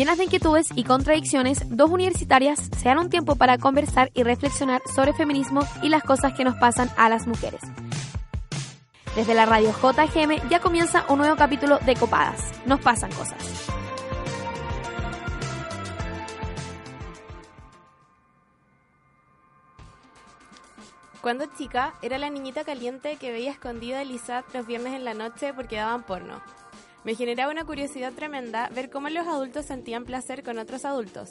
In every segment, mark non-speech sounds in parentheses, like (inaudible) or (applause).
Llenas de inquietudes y contradicciones, dos universitarias se dan un tiempo para conversar y reflexionar sobre feminismo y las cosas que nos pasan a las mujeres. Desde la radio JGM ya comienza un nuevo capítulo de Copadas. Nos pasan cosas. Cuando chica, era la niñita caliente que veía escondida a Lisat los viernes en la noche porque daban porno. Me generaba una curiosidad tremenda ver cómo los adultos sentían placer con otros adultos.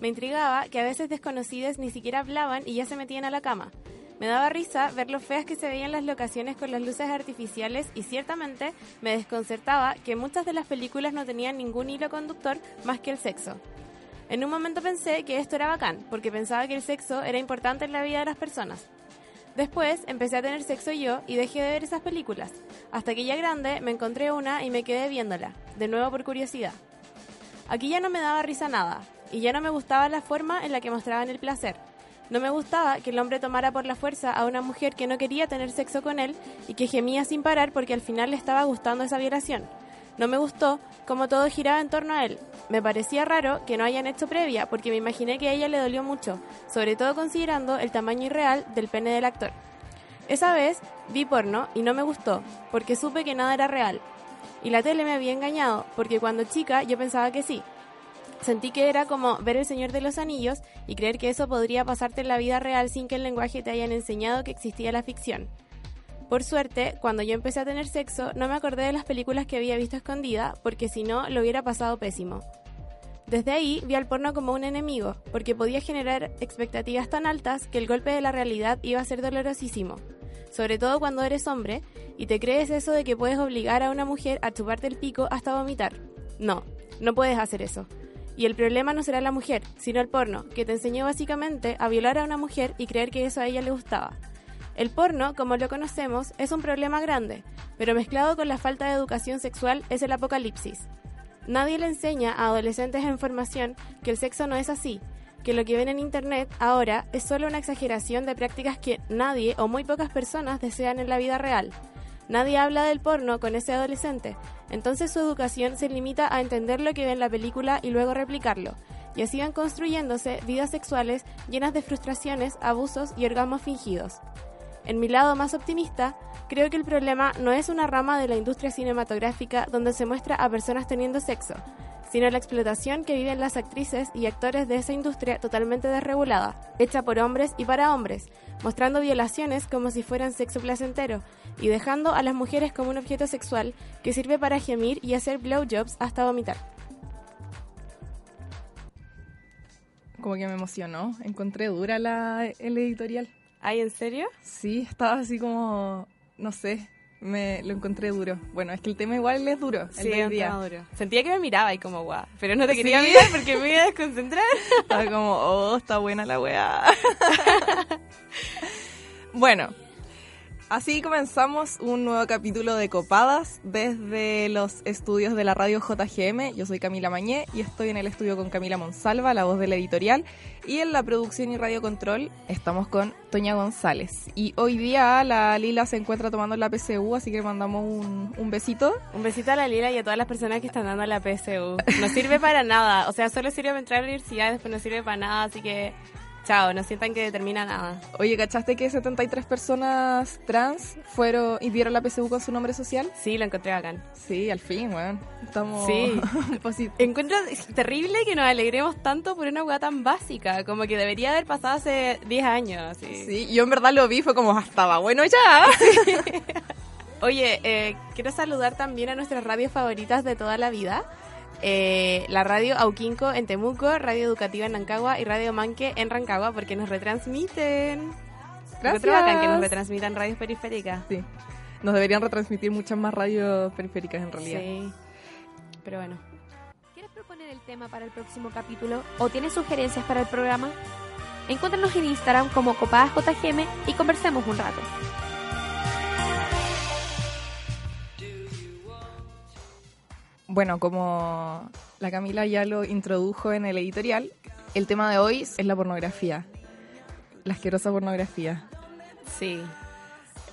Me intrigaba que a veces desconocidos ni siquiera hablaban y ya se metían a la cama. Me daba risa ver lo feas que se veían las locaciones con las luces artificiales y ciertamente me desconcertaba que muchas de las películas no tenían ningún hilo conductor más que el sexo. En un momento pensé que esto era bacán, porque pensaba que el sexo era importante en la vida de las personas. Después empecé a tener sexo yo y dejé de ver esas películas, hasta que ya grande me encontré una y me quedé viéndola, de nuevo por curiosidad. Aquí ya no me daba risa nada, y ya no me gustaba la forma en la que mostraban el placer. No me gustaba que el hombre tomara por la fuerza a una mujer que no quería tener sexo con él y que gemía sin parar porque al final le estaba gustando esa violación. No me gustó cómo todo giraba en torno a él. Me parecía raro que no hayan hecho previa porque me imaginé que a ella le dolió mucho, sobre todo considerando el tamaño irreal del pene del actor. Esa vez vi porno y no me gustó porque supe que nada era real. Y la tele me había engañado porque cuando chica yo pensaba que sí. Sentí que era como ver El Señor de los Anillos y creer que eso podría pasarte en la vida real sin que el lenguaje te hayan enseñado que existía la ficción. Por suerte, cuando yo empecé a tener sexo, no me acordé de las películas que había visto escondida, porque si no, lo hubiera pasado pésimo. Desde ahí vi al porno como un enemigo, porque podía generar expectativas tan altas que el golpe de la realidad iba a ser dolorosísimo. Sobre todo cuando eres hombre y te crees eso de que puedes obligar a una mujer a chuparte el pico hasta vomitar. No, no puedes hacer eso. Y el problema no será la mujer, sino el porno, que te enseñó básicamente a violar a una mujer y creer que eso a ella le gustaba. El porno, como lo conocemos, es un problema grande, pero mezclado con la falta de educación sexual es el apocalipsis. Nadie le enseña a adolescentes en formación que el sexo no es así, que lo que ven en Internet ahora es solo una exageración de prácticas que nadie o muy pocas personas desean en la vida real. Nadie habla del porno con ese adolescente, entonces su educación se limita a entender lo que ve en la película y luego replicarlo, y así van construyéndose vidas sexuales llenas de frustraciones, abusos y orgasmos fingidos. En mi lado más optimista, creo que el problema no es una rama de la industria cinematográfica donde se muestra a personas teniendo sexo, sino la explotación que viven las actrices y actores de esa industria totalmente desregulada, hecha por hombres y para hombres, mostrando violaciones como si fueran sexo placentero y dejando a las mujeres como un objeto sexual que sirve para gemir y hacer blowjobs hasta vomitar. Como que me emocionó, encontré dura la, el editorial. ¿Ay, en serio? Sí, estaba así como, no sé, me lo encontré duro. Bueno, es que el tema igual es duro. El Sí, del un día. duro. Sentía que me miraba y como guau, pero no te quería Sí. mirar porque me iba a desconcentrar. (laughs) Estaba como, oh, está buena la weá. (laughs) bueno, así comenzamos un nuevo capítulo de Copadas desde los estudios de la radio JGM. Yo soy Camila Mañé y estoy en el estudio con Camila Monsalva, la voz de la editorial. Y en la producción y radio control estamos con Toña González. Y hoy día la Lila se encuentra tomando la PCU, así que mandamos un, un besito. Un besito a la Lila y a todas las personas que están dando la PSU. No sirve para nada, o sea, solo sirve para entrar a la universidad después no sirve para nada, así que chao, no sientan que determina nada. Oye, ¿cachaste que 73 personas trans fueron y vieron la PCU con su nombre social? Sí, lo encontré bacán. Sí, al fin, weón. Estamos. Sí. (laughs) Encuentro terrible que nos alegremos tanto por una hueá tan básica, como que debería haber pasado hace 10 años. así. Sí, yo en verdad lo vi, fue como, "Ah, estaba bueno ya. (laughs) Oye, eh, quiero saludar también a nuestras radios favoritas de toda la vida. Eh, la radio Auquinco en Temuco, Radio Educativa en Nancagua y Radio Manque en Rancagua porque nos retransmiten. Encuentro bacán que nos retransmitan radios periféricas. Sí. Nos deberían retransmitir muchas más radios periféricas en realidad. Sí. Pero bueno. ¿Quieres proponer el tema para el próximo capítulo o tienes sugerencias para el programa? Encuéntranos en Instagram como copadasjgm y conversemos un rato. Bueno, como la Camila ya lo introdujo en el editorial, el tema de hoy es la pornografía. La asquerosa pornografía. Sí.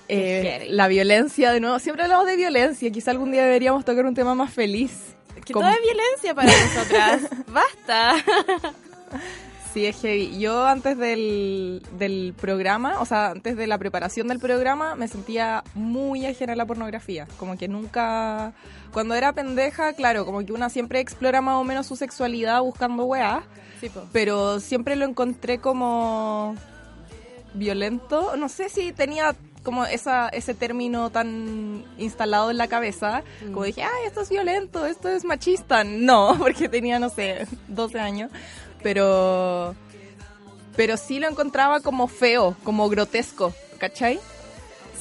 Eh, la violencia, de nuevo. Siempre hablamos de violencia. Quizá algún día deberíamos tocar un tema más feliz. Que Como- todo es violencia para nosotras. (laughs) Basta. (laughs) Sí, es heavy. Yo antes del, del programa, o sea, antes de la preparación del programa, me sentía muy ajena a la pornografía. Como que nunca... Cuando era pendeja, claro, como que una siempre explora más o menos su sexualidad buscando weas, Sí, po. pero siempre lo encontré como violento. No sé si tenía como esa, ese término tan instalado en la cabeza, como dije, ay, esto es violento, esto es machista. No, (laughs) porque tenía, no sé, 12 años, pero, pero sí lo encontraba como feo, como grotesco, ¿cachai?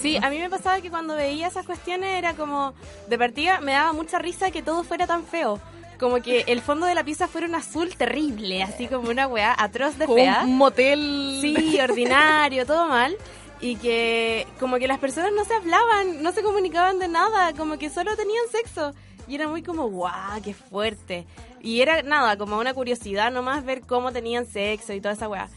Sí, a mí me pasaba que cuando veía esas cuestiones era como, de partida me daba mucha risa que todo fuera tan feo. Como que el fondo de la pieza fuera un azul terrible, así como una weá atroz de Como fea. un motel. Sí, ordinario, todo mal. Y que como que las personas no se hablaban, no se comunicaban de nada, como que solo tenían sexo. Y era muy como, guau, qué fuerte. Y era nada, como una curiosidad nomás ver cómo tenían sexo y toda esa weá.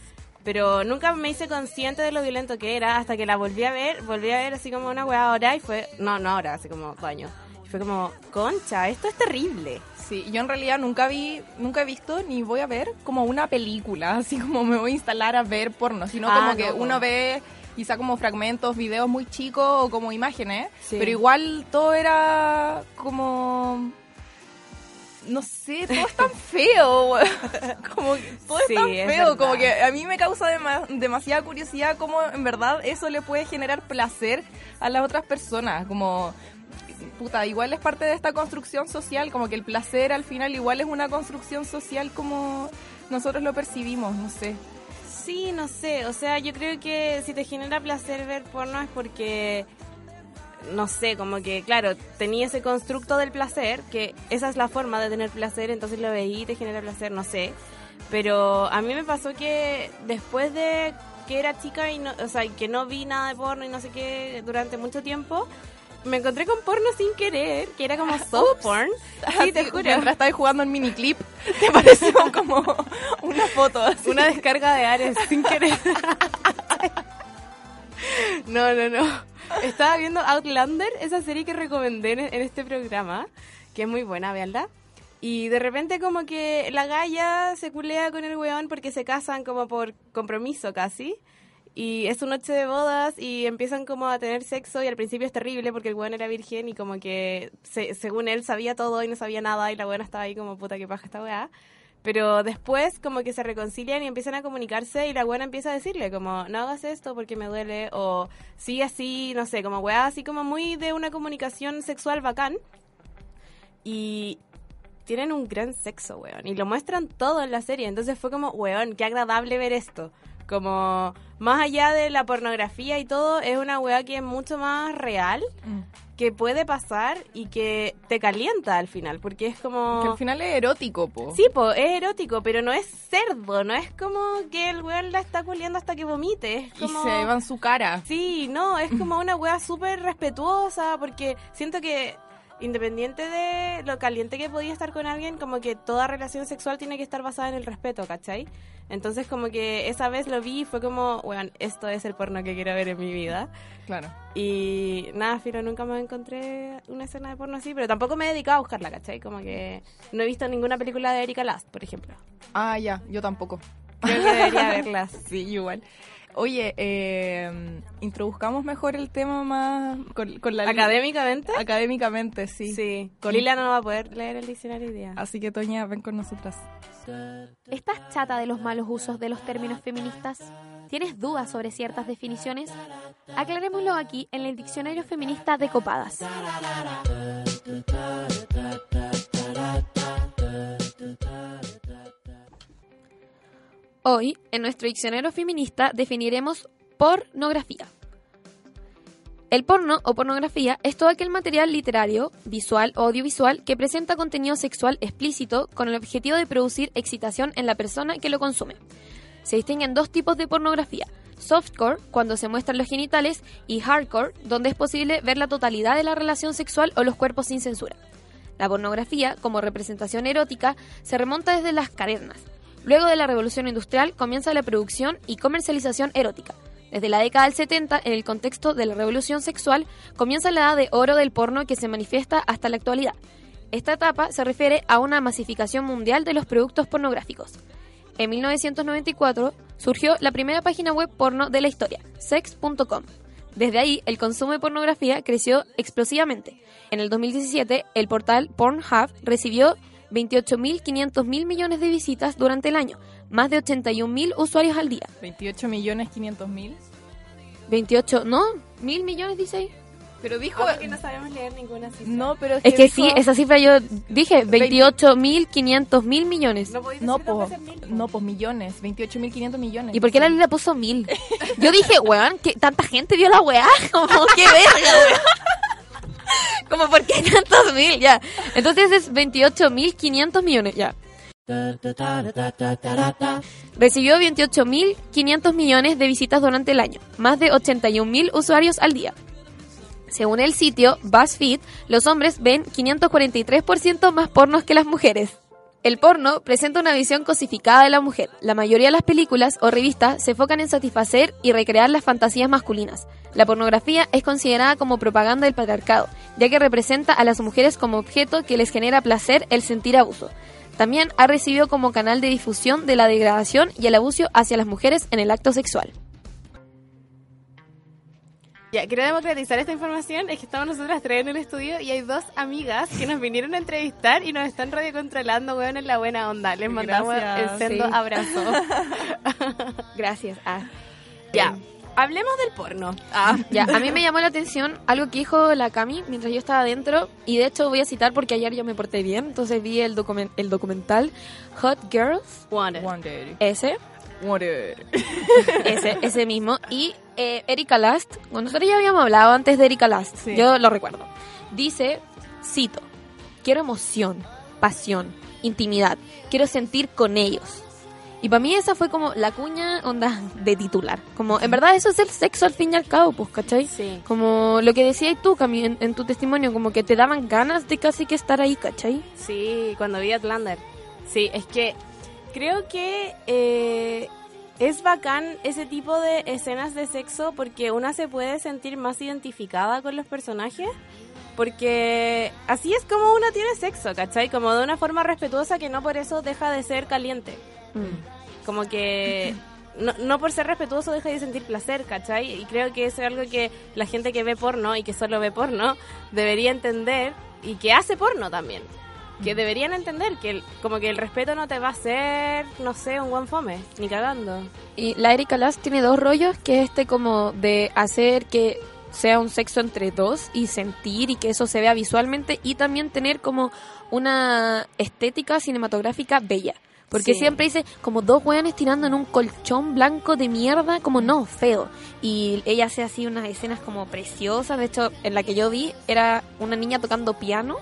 Pero nunca me hice consciente de lo violento que era hasta que la volví a ver, volví a ver así como una weá ahora y fue, no, no ahora, hace como dos años. Y fue como, concha, esto es terrible. Sí, yo en realidad nunca vi, nunca he visto ni voy a ver como una película, (laughs) así como me voy a instalar a ver porno, sino Ah, como que uno ve quizá como fragmentos, videos muy chicos o como imágenes, Sí. pero igual todo era como no sé, todo es tan (laughs) feo, (laughs) como que todo Sí, es tan es feo, como que a mí me causa dema- demasiada curiosidad cómo en verdad eso le puede generar placer a las otras personas, como puta, igual es parte de esta construcción social, como que el placer al final igual es una construcción social como nosotros lo percibimos, no sé. Sí, no sé, o sea, yo creo que si te genera placer ver porno es porque, no sé, como que, claro, tenía ese constructo del placer, que esa es la forma de tener placer, entonces lo veí y te genera placer, no sé. Pero a mí me pasó que después de que era chica y no, o sea, que no vi nada de porno y no sé qué durante mucho tiempo, me encontré con porno sin querer, que era como (laughs) soft porn. (laughs) Sí, te Así, juro. Mientras estabas jugando en miniclip, (laughs) te pareció como una foto así. Una descarga de Ares sin querer. No, no, no. Estaba viendo Outlander, esa serie que recomendé en, en este programa, que es muy buena, veanla. Y de repente como que la galla se culea con el weón porque se casan como por compromiso casi. Y es su noche de bodas y empiezan como a tener sexo y al principio es terrible porque el weón era virgen y como que se- según él sabía todo y no sabía nada y la buena estaba ahí como puta que paja esta weá. Pero después como que se reconcilian y empiezan a comunicarse y la buena empieza a decirle como no hagas esto porque me duele o sigue así, no sé, como weá así como muy de una comunicación sexual bacán. Y tienen un gran sexo, weón. Y lo muestran todo en la serie. Entonces fue como, weón, qué agradable ver esto. Como, más allá de la pornografía y todo, es una weá que es mucho más real, Mm. que puede pasar y que te calienta al final. Porque es como... Que al final es erótico, po. Sí, po, es erótico, pero no es cerdo, no es como que el weón la está culiando hasta que vomite, es Y se va en su cara. Sí, no, es como una wea súper respetuosa, porque siento que independiente de lo caliente que podía estar con alguien, como que toda relación sexual tiene que estar basada en el respeto, ¿cachai? Entonces como que esa vez lo vi y fue como, weón, esto es el porno que quiero ver en mi vida. Claro. Y nada, Filo, nunca me encontré una escena de porno así, pero tampoco me he dedicado a buscarla, ¿cachai? Como que no he visto ninguna película de Erika Last, por ejemplo. Ah, ya, yo tampoco. Creo que debería verlas. (laughs) Sí, igual. Oye, eh, introduzcamos mejor el tema más con, con la ¿Académicamente? académicamente, sí. Sí. Con- Lila no va a poder leer el diccionario hoy día. Así que Toña, ven con nosotras. ¿Estás chata de los malos usos de los términos feministas? ¿Tienes dudas sobre ciertas definiciones? Aclarémoslo aquí en el Diccionario Feminista de Copadas. Hoy, en nuestro diccionario feminista, definiremos pornografía. El porno o pornografía es todo aquel material literario, visual o audiovisual que presenta contenido sexual explícito con el objetivo de producir excitación en la persona que lo consume. Se distinguen dos tipos de pornografía. Softcore, cuando se muestran los genitales, y hardcore, donde es posible ver la totalidad de la relación sexual o los cuerpos sin censura. La pornografía, como representación erótica, se remonta desde las cavernas. Luego de la revolución industrial comienza la producción y comercialización erótica. Desde la década del 70, en el contexto de la revolución sexual, comienza la edad de oro del porno que se manifiesta hasta la actualidad. Esta etapa se refiere a una masificación mundial de los productos pornográficos. En 1994 surgió la primera página web porno de la historia, sex.com. Desde ahí, el consumo de pornografía creció explosivamente. En el 2017, el portal Pornhub recibió 28.500 mil millones de visitas durante el año, más de 81.000 usuarios al día. 28 millones 500 mil. 28, no, mil millones dice ahí. Pero dijo... Como que no sabemos leer ninguna cifra. No, pero Es que dijo- sí, esa cifra yo dije, 28.500 mil millones. No No, po, mil, po. no, pues millones, 28.500 millones. ¿Y por qué la Lila puso mil? Yo dije, weón, que tanta gente vio la weá. (laughs) Como, qué verga, weón. Como, ¿por qué tantos mil? Ya. Entonces es 28.500 millones, ya. Recibió 28.500 millones de visitas durante el año, más de 81.000 usuarios al día. Según el sitio BuzzFeed, los hombres ven 543% más pornos que las mujeres. El porno presenta una visión cosificada de la mujer. La mayoría de las películas o revistas se enfocan en satisfacer y recrear las fantasías masculinas. La pornografía es considerada como propaganda del patriarcado, ya que representa a las mujeres como objeto que les genera placer el sentir abuso. También ha recibido como canal de difusión de la degradación y el abuso hacia las mujeres en el acto sexual. Ya, quiero democratizar esta información. Es que estamos nosotras tres en el estudio y hay dos amigas que nos vinieron a entrevistar y nos están radiocontrolando, weón, en la buena onda. Les mandamos Gracias, el sendo sí. abrazo. (laughs) Gracias. Ah. ya, hablemos del porno. Ah, Ya, a mí me llamó la atención algo que dijo la Cami mientras yo estaba adentro y de hecho voy a citar porque ayer yo me porté bien, entonces vi el, documen- el documental Hot Girls, wanted. Wonder. ese, Wonder. ese, ese mismo, y eh, Erika Last, bueno, nosotros ya habíamos hablado antes de Erika Last, Sí. yo lo recuerdo, dice, cito, quiero emoción, pasión, intimidad, quiero sentir con ellos. Y para mí esa fue como la cuña onda de titular. Como, en verdad eso es el sexo al fin y al cabo, pues, ¿cachai? Sí. Como lo que decías tú, Cami, en, en tu testimonio, como que te daban ganas de casi que estar ahí, ¿cachai? Sí, cuando vi Outlander. Sí, es que creo que eh, es bacán ese tipo de escenas de sexo porque una se puede sentir más identificada con los personajes. Porque así es como uno tiene sexo, ¿cachai? Como de una forma respetuosa que no por eso deja de ser caliente. Como que no, no por ser respetuoso deja de sentir placer, ¿cachai? Y creo que eso es algo que la gente que ve porno y que solo ve porno debería entender y que hace porno también. Que deberían entender que el- como que el respeto no te va a hacer, no sé, un buen fome, ni cagando. Y la Erika Last tiene dos rollos, que es este como de hacer que sea un sexo entre dos y sentir y que eso se vea visualmente y también tener como una estética cinematográfica bella. Porque Sí. siempre dice como dos hueones tirando en un colchón blanco de mierda, como no, feo. Y ella hace así unas escenas como preciosas. De hecho, en la que yo vi era una niña tocando piano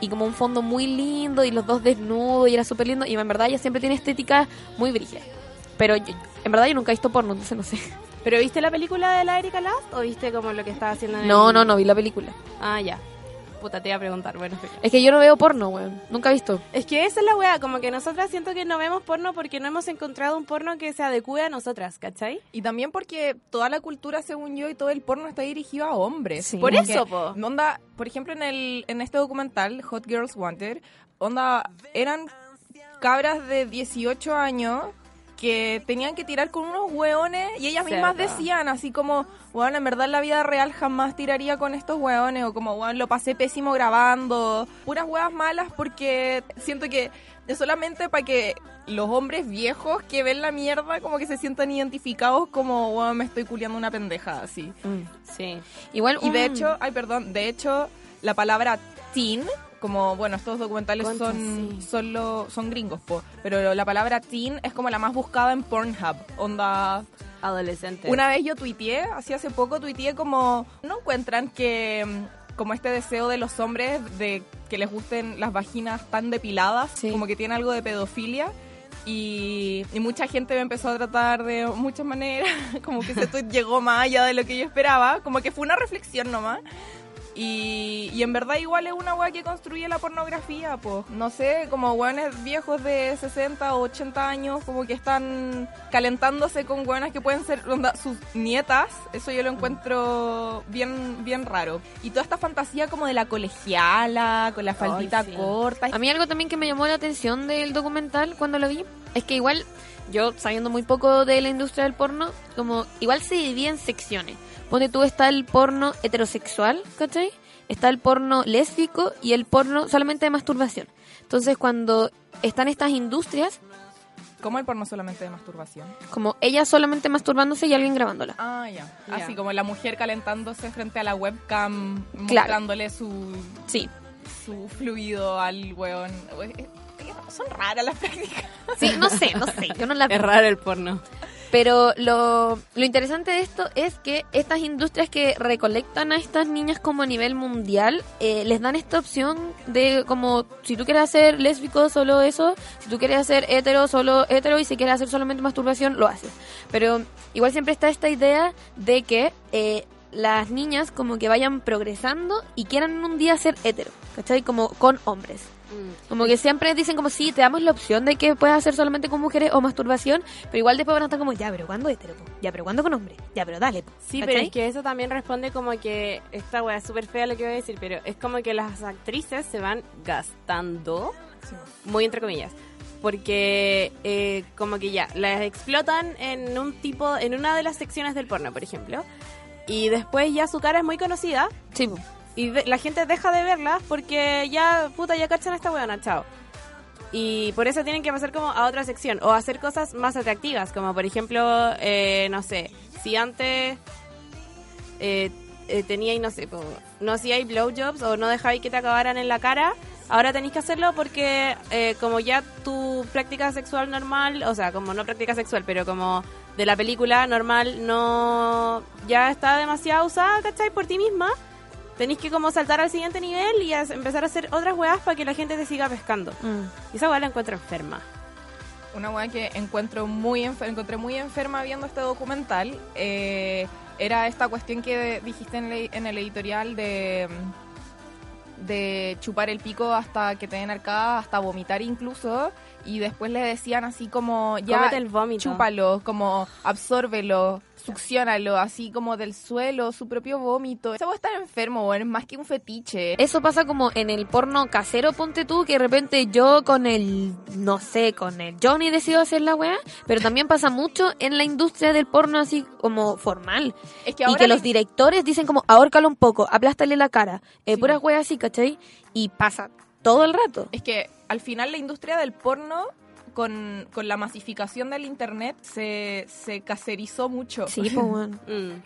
y como un fondo muy lindo y los dos desnudos y era súper lindo. Y en verdad ella siempre tiene estética muy brígida. Pero yo- en verdad yo nunca he visto porno, entonces no sé. ¿Pero viste la película de la Erika Last o viste como lo que estaba haciendo en No, el- no, no vi la película. Ah, ya. Puta, te iba a preguntar, bueno. pero- Es que yo no veo porno, weón. Nunca he visto. Es que esa es la weá, como que nosotras siento que no vemos porno porque no hemos encontrado un porno que se adecue a nosotras, ¿cachai? Y también porque toda la cultura, según yo, y todo el porno está dirigido a hombres. Sí. Por eso, po. Onda, por ejemplo, en el en este documental, Hot Girls Wanted, onda, eran cabras de 18 años que tenían que tirar con unos hueones y ellas mismas decían así como, bueno, en verdad en la vida real jamás tiraría con estos hueones o como, bueno, lo pasé pésimo grabando, puras huevas malas porque siento que es solamente para que los hombres viejos que ven la mierda como que se sientan identificados como, bueno, me estoy culiando una pendeja así. Sí. Igual Y de hecho, ay, perdón, de hecho, la palabra teen, como, bueno, estos documentales son, sí. son, lo- son gringos, po, pero la palabra teen es como la más buscada en Pornhub. Onda, Adolescente. una vez yo tuiteé, así hace poco tuiteé como, ¿no encuentran que mm, como este deseo de los hombres de que les gusten las vaginas tan depiladas, Sí. como que tiene algo de pedofilia? Y, y mucha gente me empezó a tratar de muchas maneras, (laughs) como que ese tweet llegó más allá de lo que yo esperaba, como que fue una reflexión nomás. Y, y en verdad igual es una weá que construye la pornografía, pues. No sé, como weones viejos de 60 o 80 años, como que están calentándose con weonas que pueden ser onda, sus nietas. Eso yo lo encuentro bien, bien raro. Y toda esta fantasía como de la colegiala, con la faldita sí. corta. A mí algo también que me llamó la atención del documental cuando lo vi es que igual yo sabiendo muy poco de la industria del porno, como igual se divide en secciones. Ponte tú está el porno heterosexual, ¿cachai? Está el porno lésbico y el porno solamente de masturbación. Entonces cuando están estas industrias, Como el porno solamente de masturbación. como ella solamente masturbándose y alguien grabándola. Ah, ya. Así como la mujer calentándose frente a la webcam, Claro. mostrándole su, Sí. su fluido al weón. Son raras las (laughs) prácticas. Sí, no sé, no sé, yo no la Es raro el porno. Pero lo, lo interesante de esto es que estas industrias que recolectan a estas niñas como a nivel mundial, eh, les dan esta opción de como, si tú quieres hacer lésbico, solo eso, si tú quieres hacer hetero, solo hetero, y si quieres hacer solamente masturbación, lo haces. Pero igual siempre está esta idea de que eh, las niñas como que vayan progresando y quieran un día ser hetero, ¿cachai? Como con hombres. Como que siempre dicen como sí, te damos la opción de que puedas hacer solamente con mujeres o masturbación, pero igual después van a estar como, ya, pero ¿cuándo hetero? po? Ya, pero ¿cuándo con hombre? Ya, pero dale. po", Sí, ¿cachai? pero es que eso también responde como que esta wea es súper fea lo que voy a decir, pero es como que las actrices se van gastando, muy entre comillas, porque eh, como que ya las explotan en un tipo, en una de las secciones del porno, por ejemplo, y después ya su cara es muy conocida Sí. Y de- la gente deja de verlas porque ya, puta, ya cachan a esta weona, chao. Y por eso tienen que pasar como a otra sección o hacer cosas más atractivas, como por ejemplo, eh, no sé, si antes eh, eh, teníais, no sé, no hacíais blowjobs o no dejáis que te acabaran en la cara, ahora tenéis que hacerlo porque como ya tu práctica sexual normal, o sea, como no práctica sexual, pero como de la película normal no ya está demasiado usada, ¿cachai? Por ti misma. Tenéis que como saltar al siguiente nivel y a- empezar a hacer otras weas para que la gente te siga pescando. Mm. Y esa wea la encuentro enferma. Una weá que encuentro muy enfer- encontré muy enferma viendo este documental eh, era esta cuestión que dijiste en, el- en el editorial de de chupar el pico hasta que te den arcada, hasta vomitar incluso, y después le decían así como, ya, Cómete el vómito. chúpalo, como absórbelo, succionalo, así como del suelo, su propio vómito. Eso va a estar enfermo, weón, es más que un fetiche. Eso pasa como en el porno casero, ponte tú, que de repente yo con el, no sé, con el Johnny decido hacer la weá, pero también pasa mucho en la industria del porno así como formal. Es que y ahora que le- los directores dicen como, ahórcalo un poco, aplástale la cara, eh, Sí. puras weas así, ¿cachai? Y pasa todo el rato. Es que al final la industria del porno, con, con la masificación del internet, se, se caserizó mucho. Sí, pues weón. (laughs) Mm.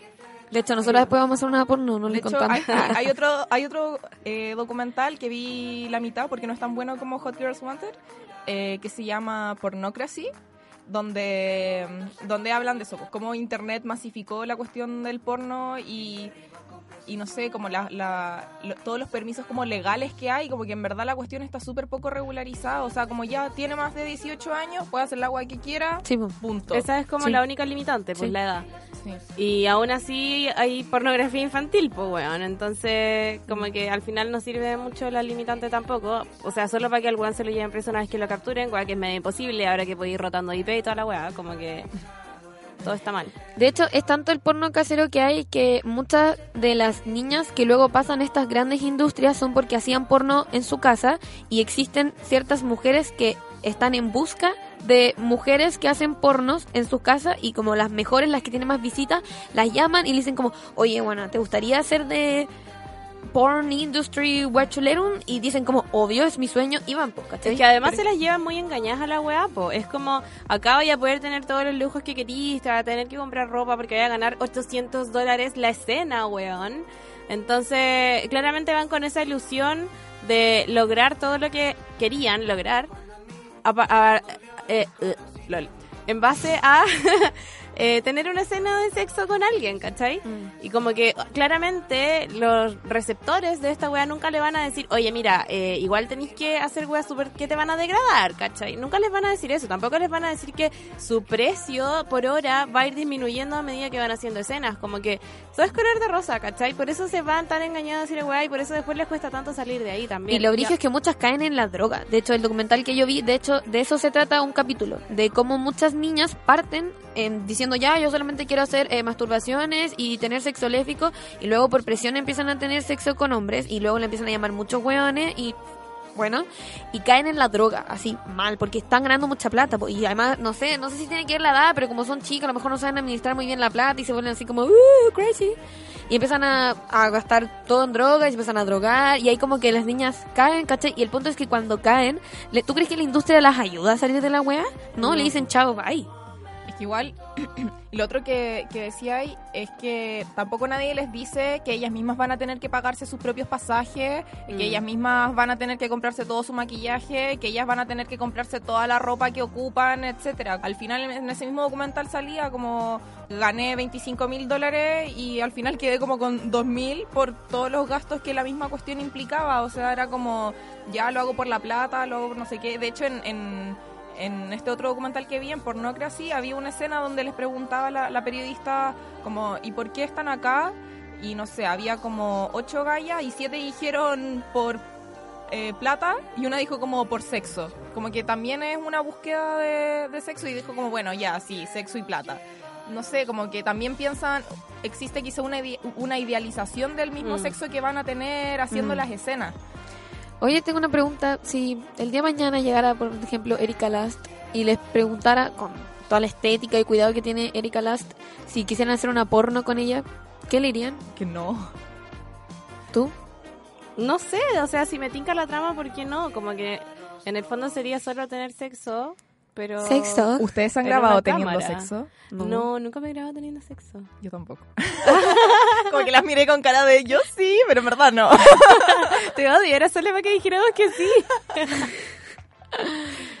De hecho, nosotros después vamos a hacer una porno, no De le hecho, contamos. hay, hay (laughs) otro, hay otro eh, documental que vi la mitad porque no es tan bueno como Hot Girls Wanted, eh, que se llama Pornocracy, donde, donde hablan de eso, pues, cómo Internet masificó la cuestión del porno y, y no sé, como la, la- lo- todos los permisos como legales que hay, como que en verdad la cuestión está súper poco regularizada, o sea, como ya tiene más de 18 años, puede hacer la agua que quiera, Sí, punto. Esa es como Sí. la única limitante, pues Sí. la edad. Sí. Y aún así hay pornografía infantil, pues weón. Entonces, como que al final no sirve mucho la limitante tampoco. O sea, solo para que al weón se lo lleven preso una vez que lo capturen, weón, que es medio imposible. Ahora que puede ir rotando IP y toda la weá, como que todo está mal. De hecho, es tanto el porno casero que hay que muchas de las niñas que luego pasan estas grandes industrias son porque hacían porno en su casa y existen ciertas mujeres que están en busca de mujeres que hacen pornos en sus casas y como las mejores, las que tienen más visitas, las llaman y le dicen como, oye, bueno, ¿te gustaría ser de porn industry huachulerum? Y dicen como, obvio, es mi sueño, y van, pues, ¿cachai? Es que además Pero- se las llevan muy engañadas a la weá, po. Es como, acá voy a poder tener todos los lujos que querís, te vas a tener que comprar ropa porque voy a ganar 800 dólares la escena, weón. Entonces, claramente van con esa ilusión de lograr todo lo que querían lograr. a eh, eh, lol. En base a (laughs) eh, tener una escena de sexo con alguien, ¿cachai? Mm. Y como que claramente los receptores de esta wea nunca le van a decir, oye, mira, eh, igual tenéis que hacer weas super que te van a degradar, ¿cachai? Nunca les van a decir eso, tampoco les van a decir que su precio por hora va a ir disminuyendo a medida que van haciendo escenas, como que todo es color de rosa, ¿cachai? Por eso se van tan engañados a decir wea y por eso después les cuesta tanto salir de ahí también. Y lo brillo es que muchas caen en la droga. De hecho, el documental que yo vi, de hecho, de eso se trata un capítulo. De cómo muchas niñas parten en, diciendo, ya, yo solamente quiero hacer eh, masturbaciones y tener sexo léfico. Y luego por presión empiezan a tener sexo con hombres. Y luego le empiezan a llamar muchos hueones. Y bueno, y caen en la droga, así mal, porque están ganando mucha plata. po. Y además, no sé, no sé si tiene que ver la edad, pero como son chicas, a lo mejor no saben administrar muy bien la plata y se vuelven así como, uh, crazy. Y empiezan a, a gastar todo en drogas y empiezan a drogar. Y ahí como que las niñas caen, ¿cachai? Y el punto es que cuando caen, le- ¿tú crees que la industria las ayuda a salir de la wea? No, le dicen chao, bye. Que igual, (clears throat) lo otro que, que decía ahí es que tampoco nadie les dice que ellas mismas van a tener que pagarse sus propios pasajes, Mm. que ellas mismas van a tener que comprarse todo su maquillaje, que ellas van a tener que comprarse toda la ropa que ocupan, etcétera. Al final en ese mismo documental salía como gané 25 mil dólares y al final quedé como con 2 mil por todos los gastos que la misma cuestión implicaba. O sea, era como ya lo hago por la plata, lo hago por no sé qué. De hecho, en- en en este otro documental que vi en Pornocracy había una escena donde les preguntaba la, la periodista como ¿y por qué están acá? Y no sé, había como ocho gallas y siete dijeron por eh, plata y una dijo como por sexo. Como que también es una búsqueda de, de sexo y dijo como bueno, ya, sí, sexo y plata. No sé, como que también piensan, existe quizá una, una idealización del mismo Mm. sexo que van a tener haciendo Mm. las escenas. Oye, tengo una pregunta. Si el día de mañana llegara, por ejemplo, Erika Last y les preguntara, con toda la estética y cuidado que tiene Erika Last, si quisieran hacer una porno con ella, ¿qué le dirían? Que no. ¿Tú? No sé, o sea, si me tinca la trama, ¿por qué no? Como que en el fondo sería solo tener sexo, pero... ¿Sexo? ¿Ustedes han grabado teniendo cámara. sexo? No. nunca me he grabado teniendo sexo. Yo tampoco. (laughs) Como que las miré con cara de yo sí, pero en verdad no. (laughs) Te odio, era solo para que dijéramos que sí. (laughs)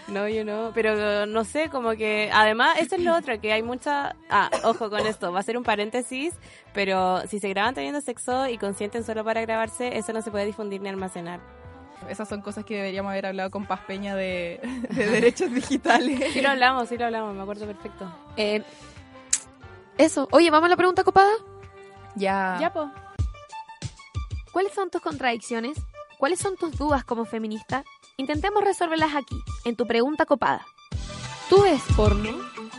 No, yo no, pero no sé, como que además eso es lo otro, que hay mucha... Ah, ojo con esto, va a ser un paréntesis, pero si se graban teniendo sexo y consienten solo para grabarse, eso no se puede difundir ni almacenar. Esas son cosas que deberíamos haber hablado con Paz Peña de, (laughs) de derechos digitales. Sí lo hablamos, sí lo hablamos, me acuerdo perfecto. Eh, eso. Oye, ¿vamos a la pregunta copada? Ya. Ya, po. ¿Cuáles son tus contradicciones? ¿Cuáles son tus dudas como feminista? Intentemos resolverlas aquí, en tu pregunta copada. ¿Tú ves porno?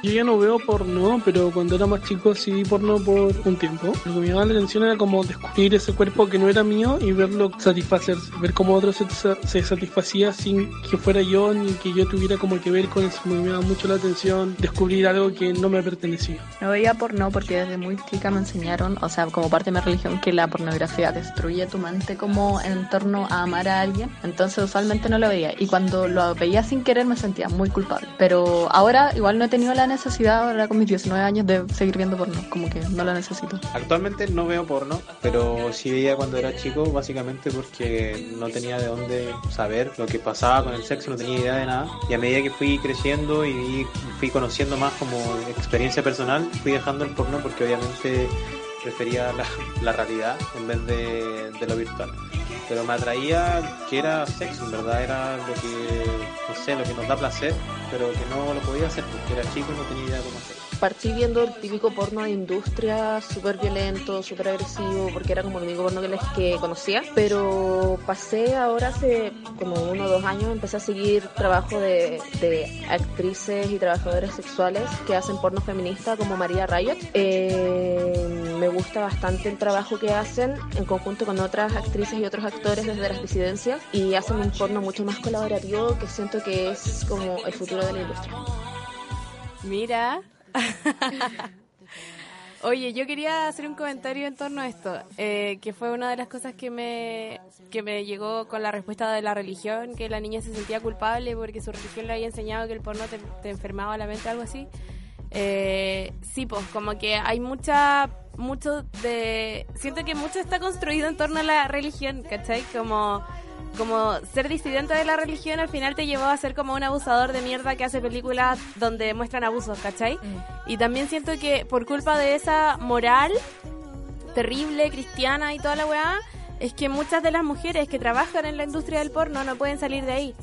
Yo ya no veo porno, pero cuando era más chico sí vi porno por un tiempo. Lo que me llamaba la atención era como descubrir ese cuerpo que no era mío y verlo satisfacerse, ver cómo otro se, se satisfacía sin que fuera yo ni que yo tuviera como que ver con eso. Me llamaba mucho la atención descubrir algo que no me pertenecía. No veía porno porque desde muy chica me enseñaron, o sea, como parte de mi religión, que la pornografía destruye tu mente como en torno a amar a alguien. Entonces usualmente no lo veía. Y cuando lo veía sin querer me sentía muy culpable. Pero ahora igual no he tenido la necesidad, ahora con mis 19 años, de seguir viendo porno. Como que no lo necesito. Actualmente no veo porno, pero sí veía cuando era chico, básicamente porque no tenía de dónde saber lo que pasaba con el sexo, no tenía idea de nada. Y a medida que fui creciendo y fui conociendo más como experiencia personal, fui dejando el porno porque obviamente prefería la, la realidad en vez de, de lo virtual. Pero me atraía que era sexo, en verdad era lo que, no sé, lo que nos da placer, pero que no lo podía hacer porque era chico y no tenía idea cómo hacerlo. Partí viendo el típico porno de industria, súper violento, súper agresivo, porque era como el único porno que, les, conocía. Pero pasé ahora hace como uno o dos años, empecé a seguir trabajo de, de actrices y trabajadores sexuales que hacen porno feminista como María Riot. Eh, me gusta bastante el trabajo que hacen en conjunto con otras actrices y otros actores desde las disidencias y hacen un porno mucho más colaborativo que siento que es como el futuro de la industria. Mira. (laughs) Oye, yo quería hacer un comentario en torno a esto, eh, que fue una de las cosas que me, que me llegó con la respuesta de la religión, que la niña se sentía culpable porque su religión le había enseñado que el porno te, te enfermaba la mente, algo así. Eh, sí, pues como que hay mucha, mucho de... Siento que mucho está construido en torno a la religión, ¿cachai? Como como ser disidente de la religión al final te llevó a ser como un abusador de mierda que hace películas donde muestran abusos, ¿cachai? Mm. Y también siento que por culpa de esa moral terrible, cristiana y toda la weá, es que muchas de las mujeres que trabajan en la industria del porno no pueden salir de ahí.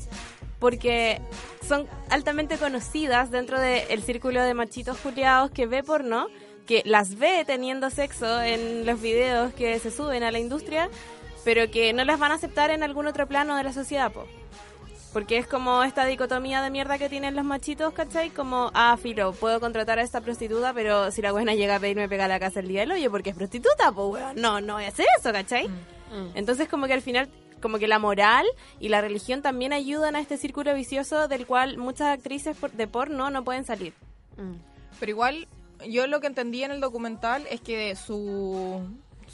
Porque son altamente conocidas dentro del círculo de machitos juliados que ve porno, que las ve teniendo sexo en los videos que se suben a la industria, pero que no las van a aceptar en algún otro plano de la sociedad, po. Porque es como esta dicotomía de mierda que tienen los machitos, ¿cachai? Como, ah, filo, puedo contratar a esta prostituta, pero si la buena llega a pedirme pega a la casa el día del hoyo porque es prostituta, pues weón, no, no voy a hacer eso, ¿cachai? Entonces como que al final, como que la moral y la religión también ayudan a este círculo vicioso del cual muchas actrices por- de porno no pueden salir. Pero igual, yo lo que entendí en el documental es que su,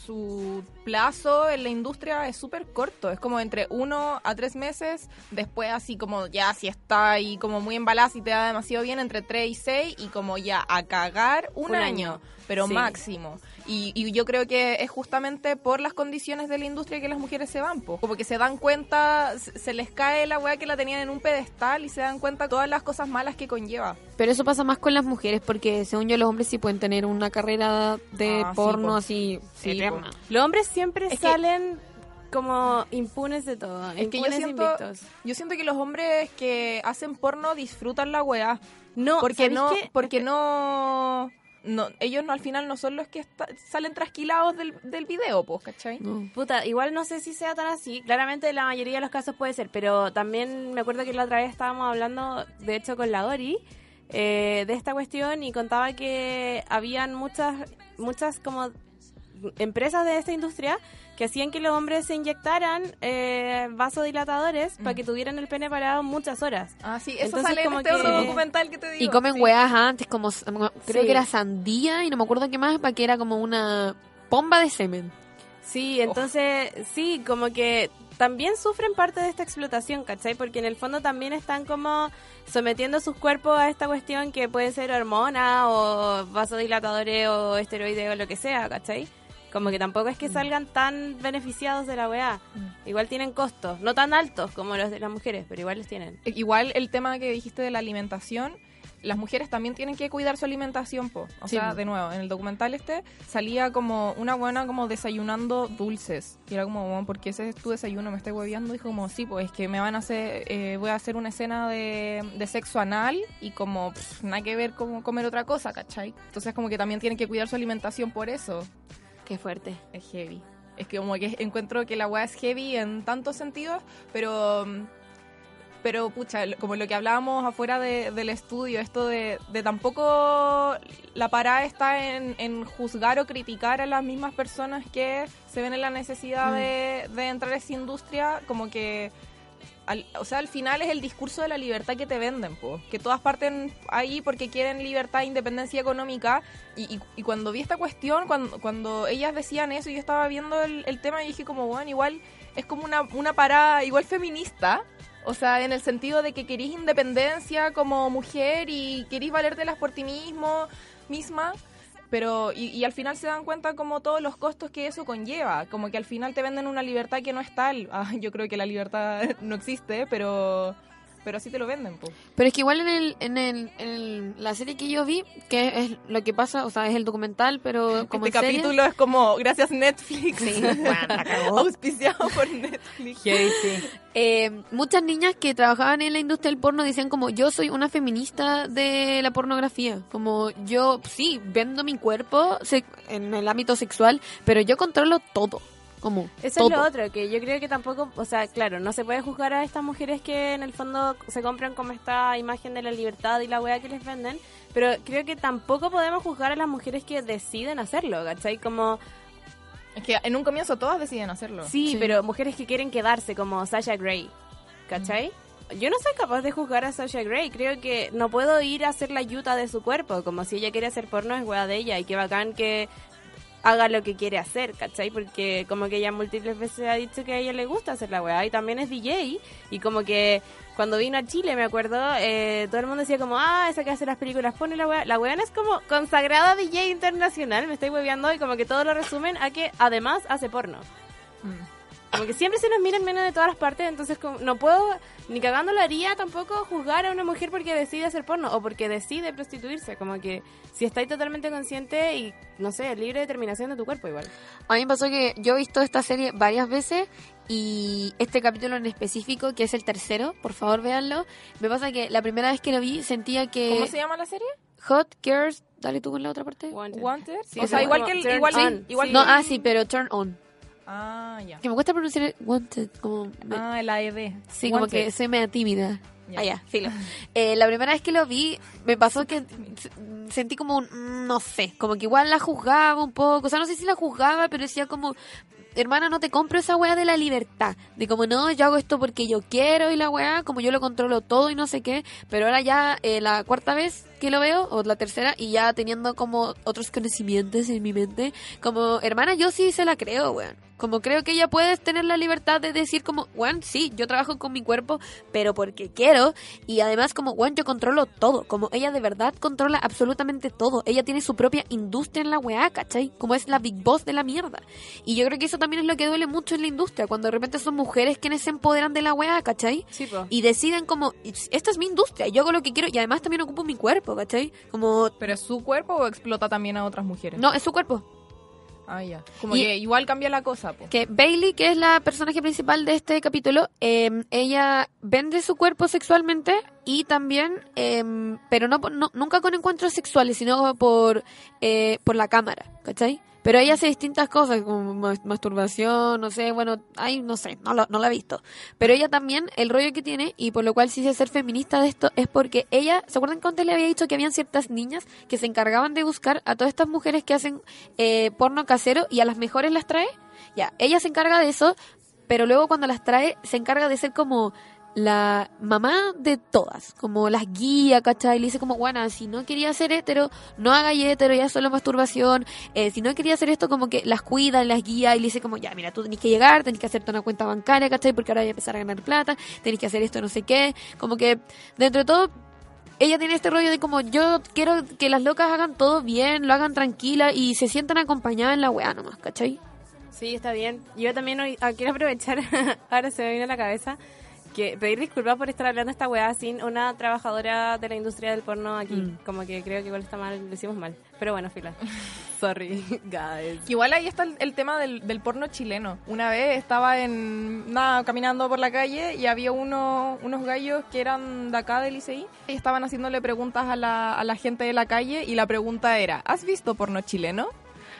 su plazo en la industria es súper corto. Es como entre uno a tres meses. Después, así como ya, si está ahí como muy embalada, si te da demasiado bien, entre tres y seis. Y como ya a cagar un, Un año, año. pero Sí. máximo. Y, y yo creo que es justamente por las condiciones de la industria que las mujeres se van, po. como que se dan cuenta, se les cae la weá que la tenían en un pedestal y se dan cuenta todas las cosas malas que conlleva. Pero eso pasa más con las mujeres porque según yo los hombres sí pueden tener una carrera de Ah, sí, porno po. así Sí, eterna. Los hombres siempre Es que- salen como impunes de todo, Es que yo siento, invictos. yo siento que los hombres que hacen porno disfrutan la weá. No, Porque ¿sabéis no, porque no, no, ellos no al final no son los que esta- salen trasquilados del, del video, pues, ¿cachai? No. Puta, igual no sé si sea tan así. Claramente en la mayoría de los casos puede ser, pero también me acuerdo que la otra vez estábamos hablando, de hecho, con la Ori, eh, de esta cuestión y contaba que habían muchas, muchas como empresas de esta industria que hacían que los hombres se inyectaran eh, vasodilatadores para que tuvieran el pene parado muchas horas. Ah, sí, eso Entonces, sale en como este que- otro documental que te digo. Y comen sí. weas antes, como creo Sí. que era sandía y no me acuerdo qué más, para que era como una pomba de semen. Sí, entonces, sí, como que también sufren parte de esta explotación, ¿cachai? Porque en el fondo también están como sometiendo sus cuerpos a esta cuestión que puede ser hormona o vasodilatadores o esteroides o lo que sea, ¿cachai? Como que tampoco es que salgan tan beneficiados de la weá. Igual tienen costos, no tan altos como los de las mujeres, pero igual los tienen. Igual el tema que dijiste de la alimentación, las mujeres también tienen que cuidar su alimentación, po. O Sí, sea, de nuevo, en el documental este salía como una buena como desayunando dulces. Y era como, bueno, ¿por qué ese es tu desayuno? ¿Me estoy hueveando? Dijo como, sí, pues es que me van a hacer, eh, voy a hacer una escena de, de sexo anal y como, pff, nada que ver como comer otra cosa, ¿cachai? Entonces como que también tienen que cuidar su alimentación por eso. Qué fuerte. Es heavy. Es que como que encuentro que la weá es heavy en tantos sentidos, pero pero pucha, como lo que hablábamos afuera de- del estudio, esto de, de tampoco la parada está en, en juzgar o criticar a las mismas personas que se ven en la necesidad de, de entrar a esa industria, como que al- o sea, al final es el discurso de la libertad que te venden, po. que todas parten ahí porque quieren libertad e independencia económica. Y, y- y cuando vi esta cuestión, cuando, cuando ellas decían eso, yo estaba viendo el, el tema y dije como, bueno, igual es como una, una parada igual feminista. O sea, en el sentido de que querís independencia como mujer y querís valértelas por ti mismo, misma. Pero, y, y al final se dan cuenta como todos los costos que eso conlleva. Como que al final te venden una libertad que no es tal. (laughs) Ah, yo creo que la libertad (laughs) no existe, pero, pero así te lo venden, po. Pero es que igual en el, en el, en el- la serie que yo vi, que es lo que pasa, o sea, es el documental, pero (laughs) como este en serie- capítulo es como, gracias Netflix. Sí, bueno, la cagó. (laughs) Auspiciado por Netflix. (laughs) Eh, muchas niñas que trabajaban en la industria del porno decían como yo soy una feminista de la pornografía como yo sí vendo mi cuerpo se- en el ámbito sexual pero yo controlo todo como Eso todo. es lo otro, que yo creo que tampoco, o sea, claro, no se puede juzgar a estas mujeres que en el fondo se compran como esta imagen de la libertad y la weá que les venden, pero creo que tampoco podemos juzgar a las mujeres que deciden hacerlo, ¿cachai? Como, Es que en un comienzo todas deciden hacerlo. sí, Sí. pero mujeres que quieren quedarse como Sasha Grey, ¿cachai? Yo no soy capaz de juzgar a Sasha Grey, creo que no puedo ir a hacer la yuta de su cuerpo, como si ella quiere hacer porno es weá de ella, y qué bacán que haga lo que quiere hacer, ¿cachai? Porque como que ella múltiples veces ha dicho que a ella le gusta hacer la weá y también es DJ y como que cuando vino a Chile, me acuerdo, eh, todo el mundo decía como, ah, esa que hace las películas, pone la weá. La weá es como consagrada DJ internacional, me estoy hueveando y como que todo lo resumen a que además hace porno. Como que siempre se nos miran menos de todas las partes, entonces como, no puedo, ni cagando lo haría tampoco juzgar a una mujer porque decide hacer porno o porque decide prostituirse. Como que si estáis totalmente consciente y, no sé, libre determinación de tu cuerpo igual. A mí me pasó que yo he visto esta serie varias veces y este capítulo en específico, que es el tercero, por favor véanlo, me pasa que la primera vez que lo vi sentía que ¿Cómo se llama la serie? Hot Girls, dale tú con la otra parte. Wanted. Wanted. Sí, o sea, igual que el, turn igual, on. igual Sí. No, ah, sí, pero turn on. Ah, ya. Que me cuesta pronunciar wanted, como... me- Ah, el AED. sí, como que soy media tímida. Ya. Ah, ya, filo. (laughs) Eh, la primera vez que lo vi, me pasó que sentí como un, no sé, como que igual la juzgaba un poco. O sea, no sé si la juzgaba, pero decía como, hermana, no te compro esa weá de la libertad. De como, no, yo hago esto porque yo quiero y la weá, como yo lo controlo todo y no sé qué. Pero ahora ya eh, la cuarta vez que lo veo, o la tercera, y ya teniendo como otros conocimientos en mi mente, como, hermana, yo sí se la creo, weón. Como creo que ella puede tener la libertad de decir como, weón, sí, yo trabajo con mi cuerpo, pero porque quiero. Y además como, weón, yo controlo todo. Como ella de verdad controla absolutamente todo. Ella tiene su propia industria en la weá, ¿cachai? Como es la big boss de la mierda. Y yo creo que eso también es lo que duele mucho en la industria, cuando de repente son mujeres quienes se empoderan de la weá, ¿cachai? Sí. Y deciden como, esta es mi industria, yo hago lo que quiero y además también ocupo mi cuerpo, ¿cachai? Como, ¿Pero es su cuerpo o explota también a otras mujeres? no, es su cuerpo. Ah, ya. Como Y- que igual cambia la cosa, po. que Bailey, que es la personaje principal de este capítulo, eh, ella vende su cuerpo sexualmente y también, eh, pero no, no- nunca con encuentros sexuales, sino por, eh, por la cámara, ¿cachai? Pero ella hace distintas cosas, como mas- masturbación, no sé, bueno, ay, no sé, no, lo- no la he visto. Pero ella también, el rollo que tiene, y por lo cual sí dice ser feminista de esto, es porque ella, ¿se acuerdan antes le había dicho que habían ciertas niñas que se encargaban de buscar a todas estas mujeres que hacen eh, porno casero y a las mejores las trae? Ya, ella se encarga de eso, pero luego cuando las trae se encarga de ser como la mamá de todas, como las guía, ¿cachai? Le dice como, bueno, si no quería ser hetero, no haga hetero, ya solo masturbación, eh, si no quería hacer esto, como que las cuida, las guía, y le dice como, ya, mira, tú tenés que llegar, tenés que hacerte una cuenta bancaria, ¿cachai? Porque ahora voy a empezar a ganar plata, tenés que hacer esto, no sé qué, como que, dentro de todo, ella tiene este rollo de como yo quiero que las locas hagan todo bien, lo hagan tranquila y se sientan acompañadas en la weá nomás, ¿cachai? Sí, está bien. Yo también ah, quiero aprovechar, (laughs) ahora se me viene a la cabeza, que pedir disculpas por estar hablando esta weá sin una trabajadora de la industria del porno aquí. Mm. Como que creo que igual está mal, lo hicimos mal. Pero bueno, fila. (laughs) Sorry, (laughs) guys. Igual ahí está el, el tema del, del porno chileno. Una vez estaba en nada caminando por la calle y había uno, unos gallos que eran de acá del ICI y estaban haciéndole preguntas a la, a la gente de la calle y la pregunta era, ¿has visto porno chileno?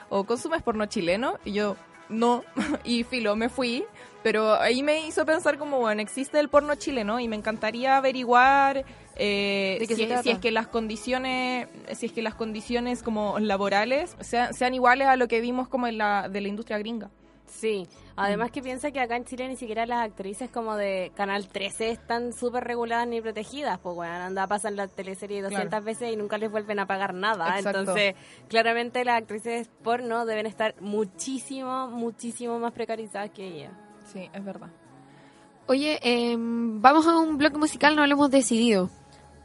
¿O consumes porno chileno? Y yo, no. (laughs) y filo, me fui. Pero ahí me hizo pensar como, bueno, existe el porno chileno y me encantaría averiguar eh, si es que las condiciones, si es que las condiciones como laborales sean, sean iguales a lo que vimos como en la, de la industria gringa. Sí, además que piensa que acá en Chile ni siquiera las actrices como de Canal 13 están súper reguladas ni protegidas, pues bueno, anda, pasan la teleserie 200 Claro. veces y nunca les vuelven a pagar nada, Exacto. entonces claramente las actrices porno deben estar muchísimo, muchísimo más precarizadas que ellas. Sí, es verdad. Oye, em, vamos a un bloque musical, no lo hemos decidido.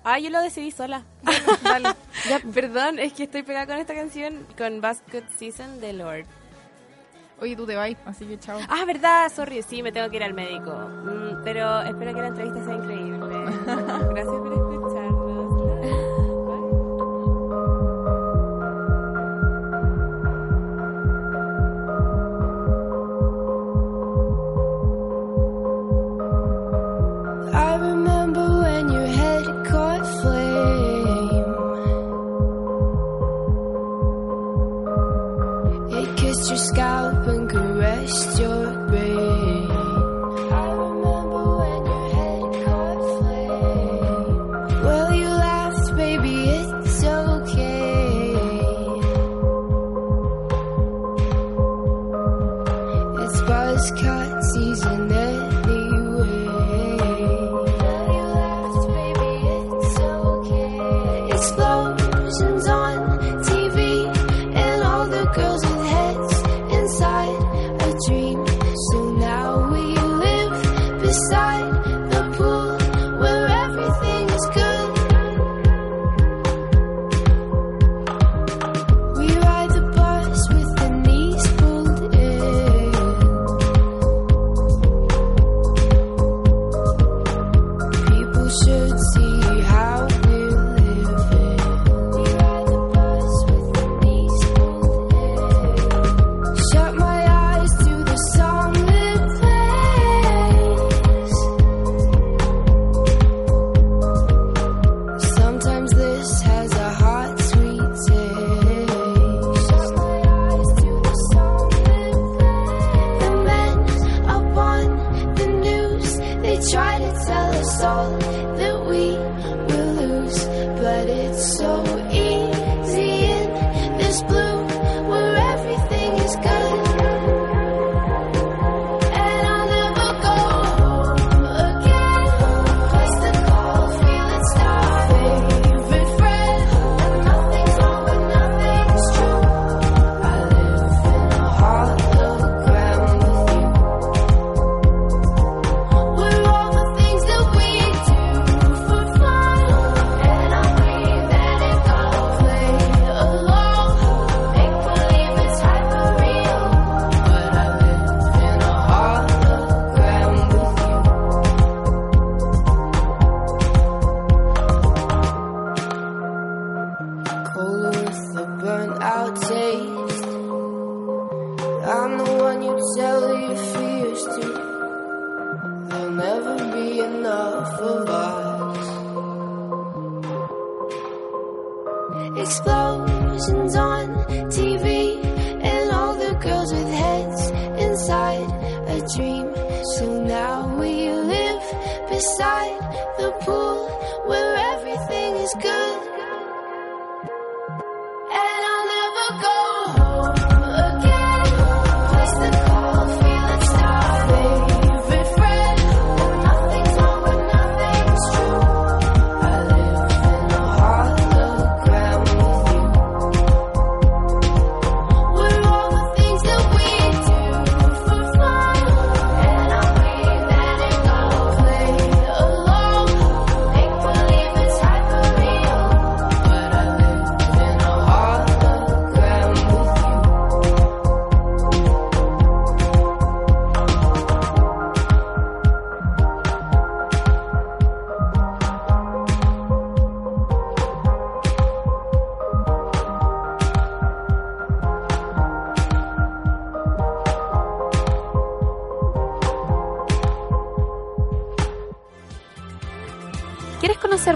Ah, yo lo decidí sola. (laughs) Dale. Ya, perdón, es que estoy pegada con esta canción, con Basket Season de Lord. Oye, tú te vas, así que chao. Ah, verdad, sorry, sí, me tengo que ir al médico. Mm, pero espero que la entrevista sea increíble. (laughs) Gracias por escucharnos. I remember when your head caught flame. Your scalp and caressed your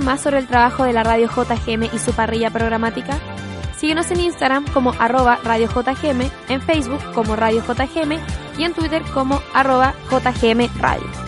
más sobre el trabajo de la radio JGM y su parrilla programática? Síguenos en Instagram como arroba Radio JGM, en Facebook como Radio JGM y en Twitter como arroba JGM Radio.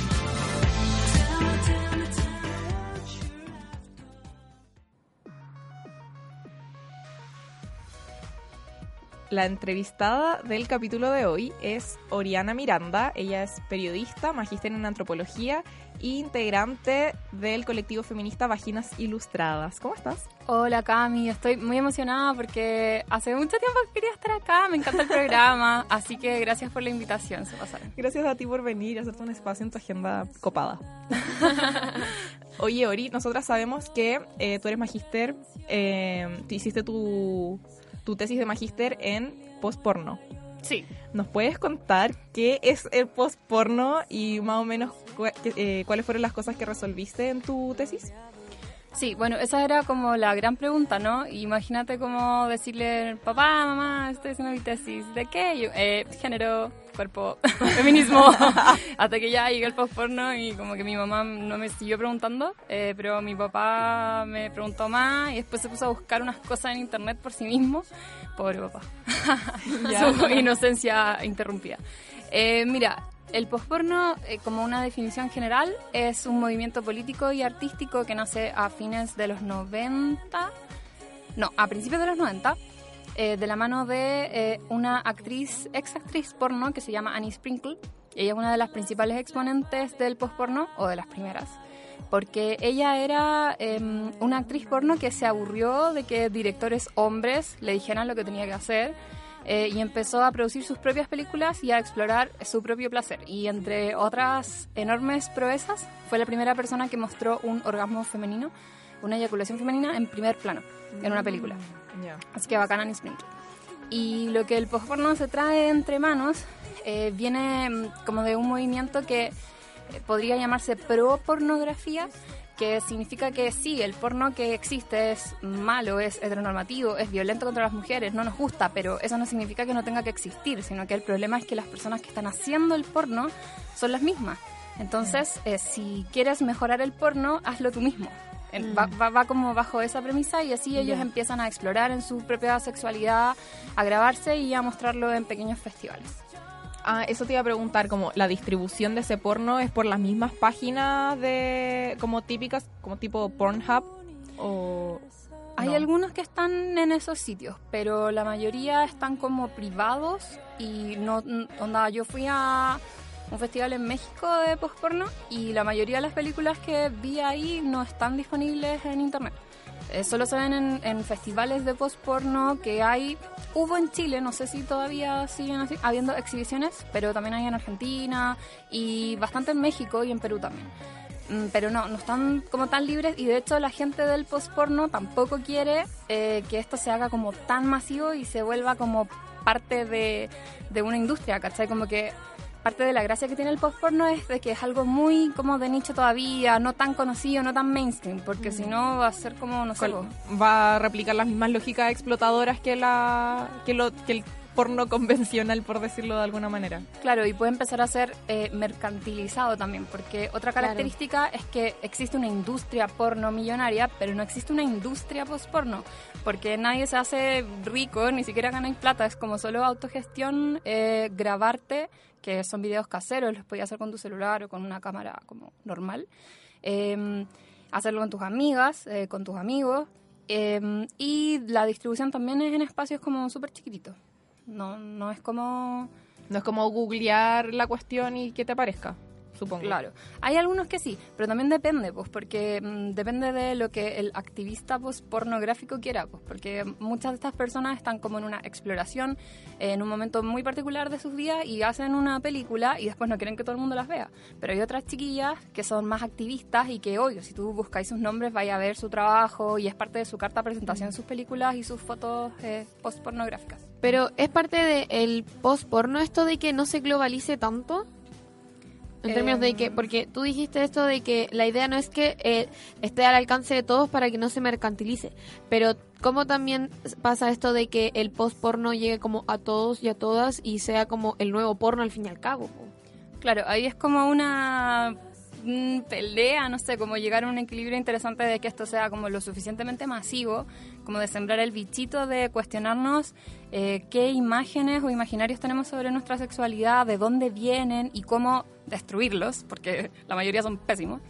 La entrevistada del capítulo de hoy es Oriana Miranda. Ella es periodista, magíster en antropología e integrante del colectivo feminista Vaginas Ilustradas. ¿Cómo estás? Hola Cami, estoy muy emocionada porque hace mucho tiempo que quería estar acá, me encanta el programa, (laughs) así que gracias por la invitación, se pasaron. Gracias a ti por venir y hacerte un espacio en tu agenda copada. (laughs) Oye, Ori, nosotras sabemos que eh, tú eres magíster, eh, hiciste tu, tu tesis de magíster en postporno. Sí. ¿Nos puedes contar qué es el postporno y más o menos cu- eh, cuáles fueron las cosas que resolviste en tu tesis? Sí, bueno, esa era como la gran pregunta, ¿no? Imagínate como decirle, papá, mamá, estoy haciendo mi tesis. ¿De qué? Yo, eh, género, cuerpo, (laughs) feminismo. (laughs) Hasta que ya llegué el postporno y como que mi mamá no me siguió preguntando, eh, pero mi papá me preguntó más y después se puso a buscar unas cosas en internet por sí mismo. Pobre papá. (laughs) Su inocencia interrumpida. Eh, mira, el posporno, eh, como una definición general, es un movimiento político y artístico que nace a fines de los 90, no, a principios de los 90, eh, de la mano de eh, una actriz, ex actriz porno que se llama Annie Sprinkle. Ella es una de las principales exponentes del posporno, o de las primeras, porque ella era em, una actriz porno que se aburrió de que directores hombres le dijeran lo que tenía que hacer eh, y empezó a producir sus propias películas y a explorar su propio placer. Y entre otras enormes proezas, fue la primera persona que mostró un orgasmo femenino, una eyaculación femenina en primer plano, en una película. Ya. Así que bacana Annie Sprinkle. Y lo que el postporno se trae entre manos eh, viene mm, como de un movimiento que eh, podría llamarse pro-pornografía, que significa que sí, el porno que existe es malo, es heteronormativo, es violento contra las mujeres, no nos gusta, pero eso no significa que no tenga que existir, sino que el problema es que las personas que están haciendo el porno son las mismas. Entonces, eh, si quieres mejorar el porno, hazlo tú mismo. Va, va- va como bajo esa premisa y así ellos empiezan a explorar en su propia sexualidad, a grabarse y a mostrarlo en pequeños festivales. Ah, eso te iba a preguntar, como la distribución de ese porno es por las mismas páginas de como típicas, como tipo Pornhub o Hay No. algunos que están en esos sitios, pero la mayoría están como privados y no, onda, yo fui a un festival en México de postporno y la mayoría de las películas que vi ahí no están disponibles en internet. Eh, solo se ven en, en festivales de postporno que hay, hubo en Chile, no sé si todavía siguen así, habiendo exhibiciones, pero también hay en Argentina y bastante en México y en Perú también. Mm, pero no, no están como tan libres y de hecho la gente del postporno tampoco quiere eh, que esto se haga como tan masivo y se vuelva como parte de, de una industria, ¿cachai? Como que parte de la gracia que tiene el postporno es de que es algo muy como de nicho todavía, no tan conocido, no tan mainstream, porque si no va a ser como, no sé, va a replicar las mismas lógicas explotadoras que la que lo que el porno convencional por decirlo de alguna manera Claro, y puede empezar a ser eh, mercantilizado también, porque otra Claro. característica es que existe una industria porno millonaria, pero no existe una industria post-porno, porque nadie se hace rico, ni siquiera ganáis plata, es como solo autogestión, eh, grabarte, que son videos caseros, los podías hacer con tu celular o con una cámara como normal, eh, hacerlo con tus amigas, eh, con tus amigos, eh, y la distribución también es en espacios como súper chiquititos. No, no es como no es como googlear la cuestión y que te aparezca supongo Claro, hay algunos que sí, pero también depende, pues, porque mm, depende de lo que el activista pues, pornográfico quiera, pues, porque muchas de estas personas están como en una exploración eh, en un momento muy particular de sus vidas y hacen una película y después no quieren que todo el mundo las vea. Pero hay otras chiquillas que son más activistas y que, obvio, si tú buscáis sus nombres, vaya a ver su trabajo y es parte de su carta de presentación sus películas y sus fotos eh, post-pornográficas. Pero es parte del post porno esto de que no se globalice tanto. En términos de que, Em. porque tú dijiste esto de que la idea no es que eh, esté al alcance de todos para que no se mercantilice, pero ¿cómo también pasa esto de que el post porno llegue como a todos y a todas y sea como el nuevo porno al fin y al cabo? Claro, ahí es como una mm, pelea, no sé, como llegar a un equilibrio interesante de que esto sea como lo suficientemente masivo, como de sembrar el bichito de cuestionarnos eh, qué imágenes o imaginarios tenemos sobre nuestra sexualidad, de dónde vienen y cómo destruirlos, porque la mayoría son pésimos.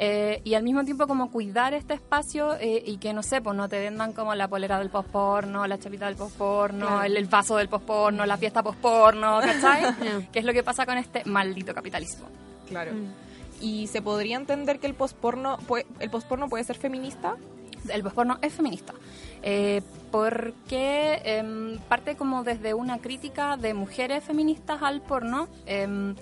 Eh, y al mismo tiempo como cuidar este espacio eh, y que no sé, pues no te vendan como la polera del postporno, la chapita del postporno, Claro. el, el vaso del postporno, la fiesta postporno, ¿cachai? (laughs) Ya. que es lo que pasa con este maldito capitalismo. claro Mm. Y se podría entender que el postporno puede, el postporno puede ser feminista El postporno es feminista, eh, porque em, parte como desde una crítica de mujeres feministas al porno, em,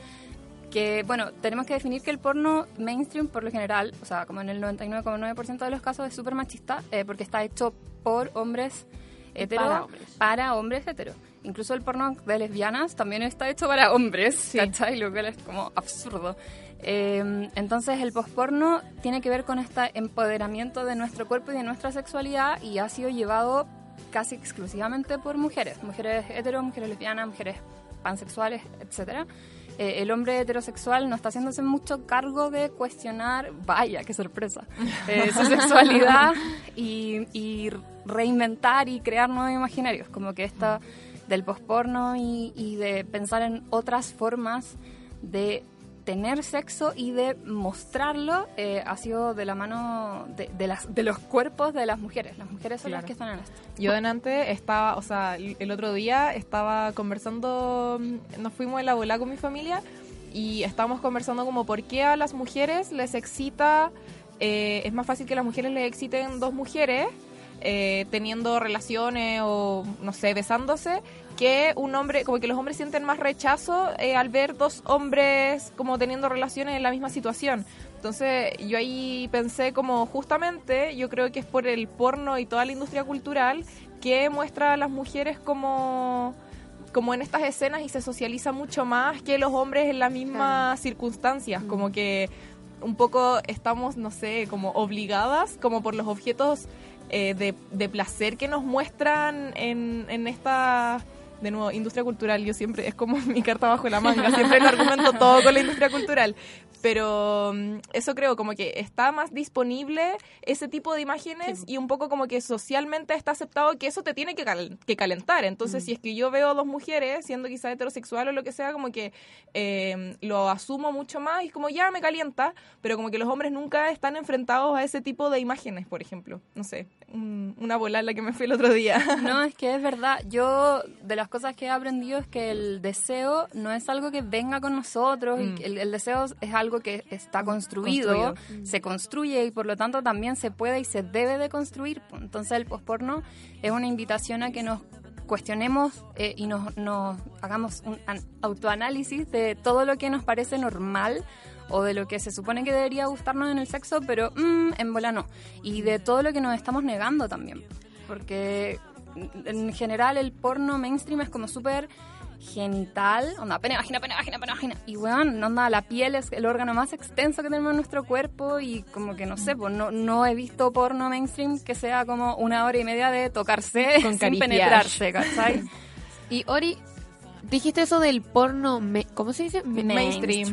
que, bueno, tenemos que definir que el porno mainstream, por lo general, o sea, como en el 99,9% de los casos, es súper machista, eh, porque está hecho por hombres heteros Para hombres. para hombres heteros. Incluso el porno de lesbianas también está hecho para hombres, ¿cachai? Lo cual es como absurdo. Eh, entonces el posporno tiene que ver con este empoderamiento de nuestro cuerpo y de nuestra sexualidad y ha sido llevado casi exclusivamente por mujeres, mujeres hetero, mujeres lesbianas, mujeres pansexuales, etcétera. Eh, el hombre heterosexual no está haciéndose mucho cargo de cuestionar, vaya, qué sorpresa, (laughs) eh, su sexualidad y, y reinventar y crear nuevos imaginarios, como que esta del posporno y, y de pensar en otras formas de tener sexo y de mostrarlo eh, ha sido de la mano de, de las, de los cuerpos de las mujeres. Las mujeres son las que están en esto. Yo delante estaba, o sea, el otro día estaba conversando, mm, nos fuimos en la bola con mi familia y estábamos conversando como por qué a las mujeres les excita, eh, es más fácil que a las mujeres les exciten dos mujeres eh, teniendo relaciones o, no sé, besándose, que un hombre, como que los hombres sienten más rechazo eh, al ver dos hombres como teniendo relaciones en la misma situación. Entonces yo ahí pensé como justamente, yo creo que es por el porno y toda la industria cultural que muestra a las mujeres como como en estas escenas y se socializa mucho más que los hombres en las mismas circunstancias, como que un poco estamos, no sé, como obligadas, como por los objetos eh, de, de placer que nos muestran en, en, esta, de nuevo, industria cultural, yo siempre, es como (laughs) mi carta bajo la manga, siempre lo argumento todo con la industria cultural. Pero mm, eso creo, como que está más disponible ese tipo de imágenes y un poco como que socialmente está aceptado que eso te tiene que, cal- que calentar. Entonces, si es que yo veo dos mujeres, siendo quizá heterosexual o lo que sea, como que eh, lo asumo mucho más y es como ya me calienta, pero como que los hombres nunca están enfrentados a ese tipo de imágenes, por ejemplo. No sé, una bola en la que me fui el otro día. (laughs) No, es que es verdad. Yo, de las cosas que he aprendido es que el deseo no es algo que venga con nosotros. y Mm. que el, el deseo es algo que está construido, Construido. se construye y por lo tanto también se puede y se debe de construir. Entonces el posporno es una invitación a que nos cuestionemos eh, y nos, nos hagamos un an- autoanálisis de todo lo que nos parece normal o de lo que se supone que debería gustarnos en el sexo, pero mm, en bola no. Y de todo lo que nos estamos negando también. Porque mm, en general el porno mainstream es como súper genital, onda, pene, vagina, pene, vagina, pene, vagina. Y weón, onda, la piel es el órgano más extenso que tenemos en nuestro cuerpo y como que no sé, pues no, no he visto porno mainstream que sea como una hora y media de tocarse Con (laughs) sin penetrarse, ¿cachai? Y Ori, dijiste eso del porno, me- ¿cómo se dice? Me- Mainstream.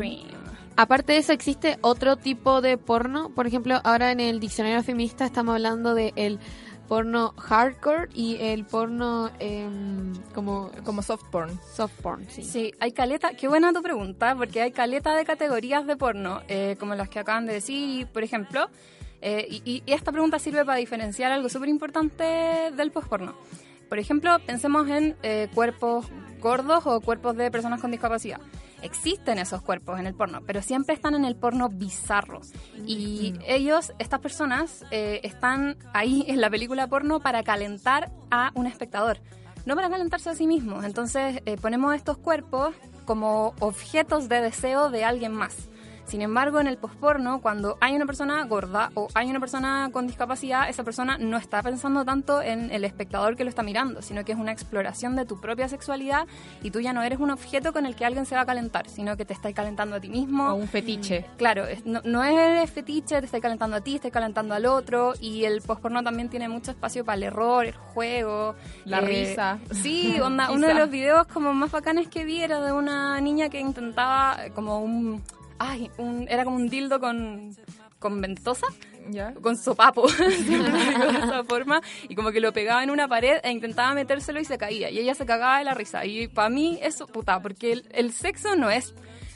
Aparte de eso, ¿existe otro tipo de porno? Por ejemplo, ahora en el diccionario feminista estamos hablando de el porno hardcore y el porno em, como, como soft porn. soft porn, sí. Sí, hay caleta, qué buena tu pregunta, porque hay caleta de categorías de porno, eh, como las que acaban de decir, por ejemplo, eh, y, y- esta pregunta sirve para diferenciar algo súper importante del posporno. Por ejemplo, pensemos en eh, cuerpos gordos o cuerpos de personas con discapacidad. Existen esos cuerpos en el porno, pero siempre están en el porno bizarro. Y ellos, estas personas, eh, están ahí en la película porno para calentar a un espectador, no para calentarse a sí mismos. Entonces eh, ponemos estos cuerpos como objetos de deseo de alguien más. Sin embargo, en el posporno, cuando hay una persona gorda o hay una persona con discapacidad, esa persona no está pensando tanto en el espectador que lo está mirando, sino que es una exploración de tu propia sexualidad y tú ya no eres un objeto con el que alguien se va a calentar, sino que te estás calentando a ti mismo. O un fetiche. Claro, es- no, no es fetiche, te estás calentando a ti, estás calentando al otro y el posporno también tiene mucho espacio para el error, el juego. La risa. Sí, (laughs) onda, uno de los videos como más bacanes que vi era de una niña que intentaba eh, como un... Ay, un, era como un dildo con, con ventosa, ¿Ya? con sopapo, (laughs) de esa forma, y como que lo pegaba en una pared e intentaba metérselo y se caía, y ella se cagaba de la risa. Y para mí eso, puta, porque el, el sexo no es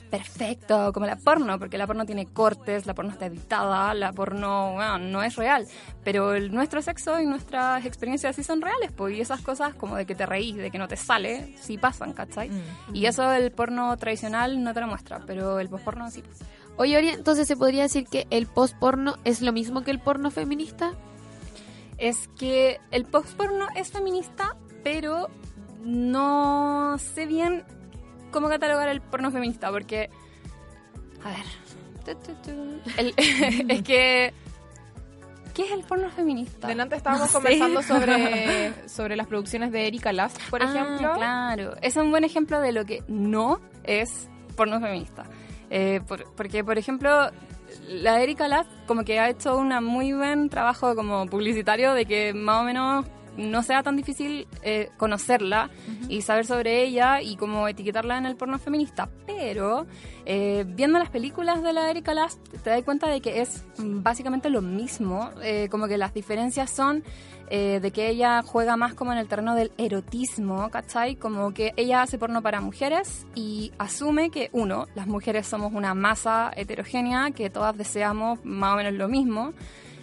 perfecto como la porno, porque la porno tiene cortes, la porno está editada, la porno bueno, no es real, pero el- nuestro sexo y nuestras experiencias sí son reales, pues, y esas cosas como de que te reís, de que no te sale, sí pasan, ¿cachai? Y eso el porno tradicional no te lo muestra, pero el posporno sí. Oye, Ori, entonces se podría decir que el post-porno es lo mismo que el porno feminista. es que el post-porno es feminista, pero no sé bien cómo catalogar el porno feminista, porque... A ver... tu, tu, tu. El- (laughs) es que... ¿Qué es el porno feminista? Delante estábamos No sé. conversando sobre, (laughs) sobre las producciones de Erika Last, por Ah, ejemplo. claro. Es un buen ejemplo de lo que no es porno feminista. Eh, por- porque, por ejemplo, la Erika Last como que ha hecho un muy buen trabajo como publicitario de que más o menos no sea tan difícil eh, conocerla y saber sobre ella y como etiquetarla en el porno feminista. Pero eh, viendo las películas de la Erika Last te das cuenta de que es básicamente lo mismo, eh, como que las diferencias son eh, de que ella juega más como en el terreno del erotismo, ¿cachai? Como que ella hace porno para mujeres y asume que, uno, las mujeres somos una masa heterogénea, que todas deseamos más o menos lo mismo.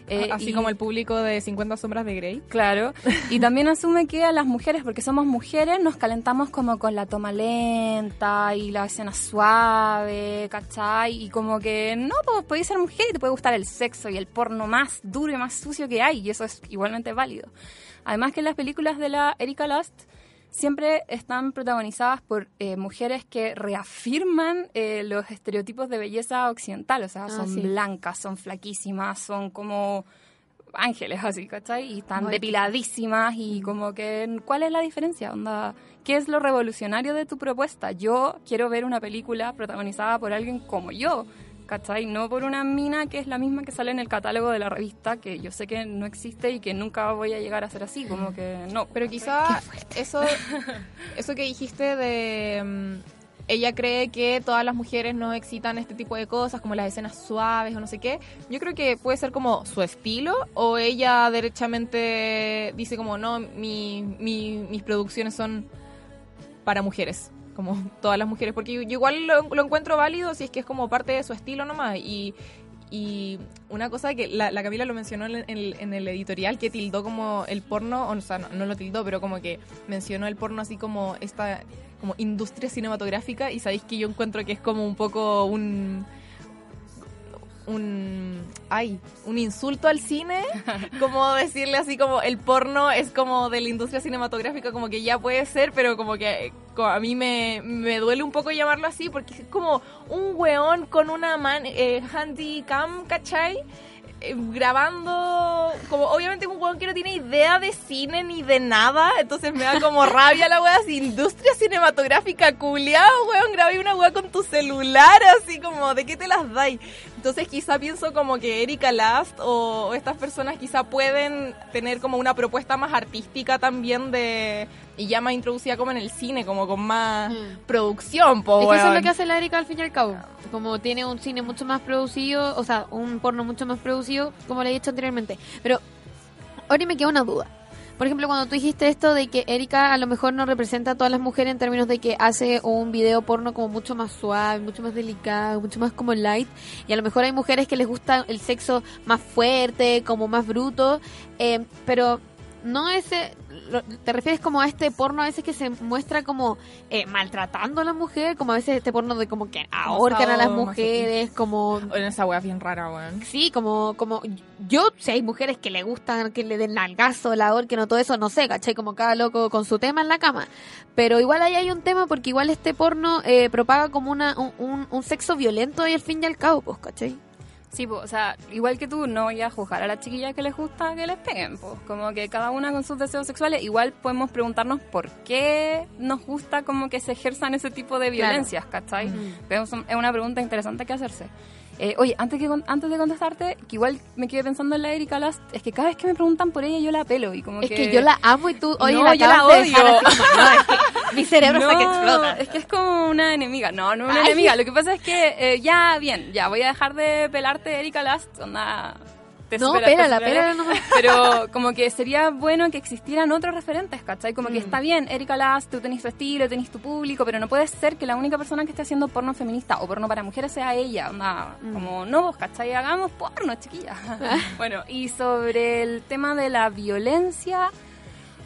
Eh, Así y- como el público de 50 sombras de Grey. Claro, (laughs) y también asume que a las mujeres, porque somos mujeres, nos calentamos como con la toma lenta y la escena suave, ¿cachai? Y como que no, pues podéis ser mujer y te puede gustar el sexo y el porno más duro y más sucio que hay, y eso es igualmente válido. Además que las películas de la Erika Lust siempre están protagonizadas por eh, mujeres que reafirman eh, los estereotipos de belleza occidental, o sea, Ah, son sí. blancas, son flaquísimas, son como ángeles así, ¿cachai? Y están depiladísimas y como que, ¿cuál es la diferencia? Onda, ¿qué es lo revolucionario de tu propuesta? Yo quiero ver una película protagonizada por alguien como yo, ¿cachai? No por una mina que es la misma que sale en el catálogo de la revista, que yo sé que no existe y que nunca voy a llegar a ser así, como que no. Pero quizá eso, (laughs) eso que dijiste de... mm, ella cree que todas las mujeres no excitan este tipo de cosas, como las escenas suaves o no sé qué. Yo creo que puede ser como su estilo, o ella derechamente dice como, no, mi, mi- mis producciones son para mujeres, como (laughs) todas las mujeres, porque yo igual lo, lo encuentro válido si es que es como parte de su estilo nomás. Y, y una cosa que la, la Camila lo mencionó en el, en el editorial, que tildó como el porno, o sea, no, no lo tildó, pero como que mencionó el porno así como esta como industria cinematográfica y sabéis que yo encuentro que es como un poco un un ay, un insulto al cine, (laughs) como decirle así como el porno es como de la industria cinematográfica, como que ya puede ser, pero como que a mí me, me duele un poco llamarlo así, porque es como un weón con una man, eh, handycam, ¿cachai? Eh, grabando, como obviamente un weón que no tiene idea de cine ni de nada, entonces me da como (laughs) rabia la weá, así, industria cinematográfica, culiao, weón, grabé una weá con tu celular, así como, ¿de qué te las dais? Entonces quizá pienso como que Erika Last o, o estas personas quizá pueden tener como una propuesta más artística también de y ya más introducida como en el cine, como con más producción, po, Es que eso es lo que hace la Erika al fin y al cabo. Como tiene un cine mucho más producido, o sea, un porno mucho más producido, como le he dicho anteriormente. Pero ahora me queda una duda. Por ejemplo, cuando tú dijiste esto de que Erika a lo mejor no representa a todas las mujeres en términos de que hace un video porno como mucho más suave, mucho más delicado, mucho más como light, y a lo mejor hay mujeres que les gusta el sexo más fuerte, como más bruto, eh, pero no ese, lo- te refieres como a este porno a veces que se muestra como eh, maltratando a la mujer, como a veces este porno de como que ahorcan a las mujeres, como En esa es bien rara, weón. Sí, como, como yo, si hay mujeres que le gustan que le den nalgazo, la ahorquen o todo eso, no sé, ¿cachai? Como cada loco con su tema en la cama. Pero igual ahí hay un tema porque igual este porno eh, propaga como una, un, un, un sexo violento y al fin y al cabo, pues, ¿cachai? Sí, pues, o sea, igual que tú, no voy a juzgar a las chiquillas que les gusta que les peguen, pues, como que cada una con sus deseos sexuales, igual podemos preguntarnos por qué nos gusta como que se ejerzan ese tipo de violencias, ¿cachai? Pero es un- es una pregunta interesante que hacerse. Eh, oye, antes, que, antes de contestarte, que igual me quedé pensando en la Erika Last, es que cada vez que me preguntan por ella yo la pelo y como Es que yo la amo y tú, oye, No, la yo la acabas de dejar odio. así como, no, es que mi cerebro está que No, explota. Es que es como una enemiga. No, no una Ay. enemiga. Lo que pasa es que eh, ya, bien, ya voy a dejar de pelarte Erika Last. Onda, te No, superaré. pélala nomás. Pero como que sería bueno que existieran otros referentes, ¿cachai? Como que Mm. está bien, Erika Last, tú tenés tu estilo, tenés tu público, pero no puede ser que la única persona que esté haciendo porno feminista o porno para mujeres sea ella. Onda, Mm. como, no vos, ¿cachai? Hagamos porno, chiquilla. (laughs) bueno, y sobre el tema de la violencia...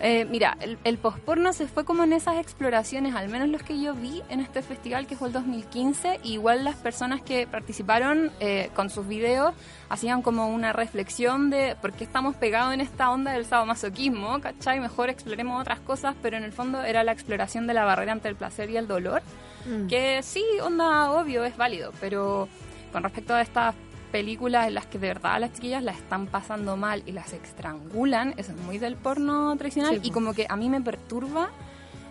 Eh, mira, el, el posporno se fue como en esas exploraciones, al menos los que yo vi en este festival que fue el 2015. y igual las personas que participaron eh, con sus videos hacían como una reflexión de por qué estamos pegados en esta onda del sadomasoquismo, ¿cachai? Mejor exploremos otras cosas, pero en el fondo era la exploración de la barrera entre el placer y el dolor. Que sí, onda, obvio, es válido, pero con respecto a estas películas en las que de verdad las chiquillas las están pasando mal y las estrangulan, eso es muy del porno tradicional Sí, y po. como que a mí me perturba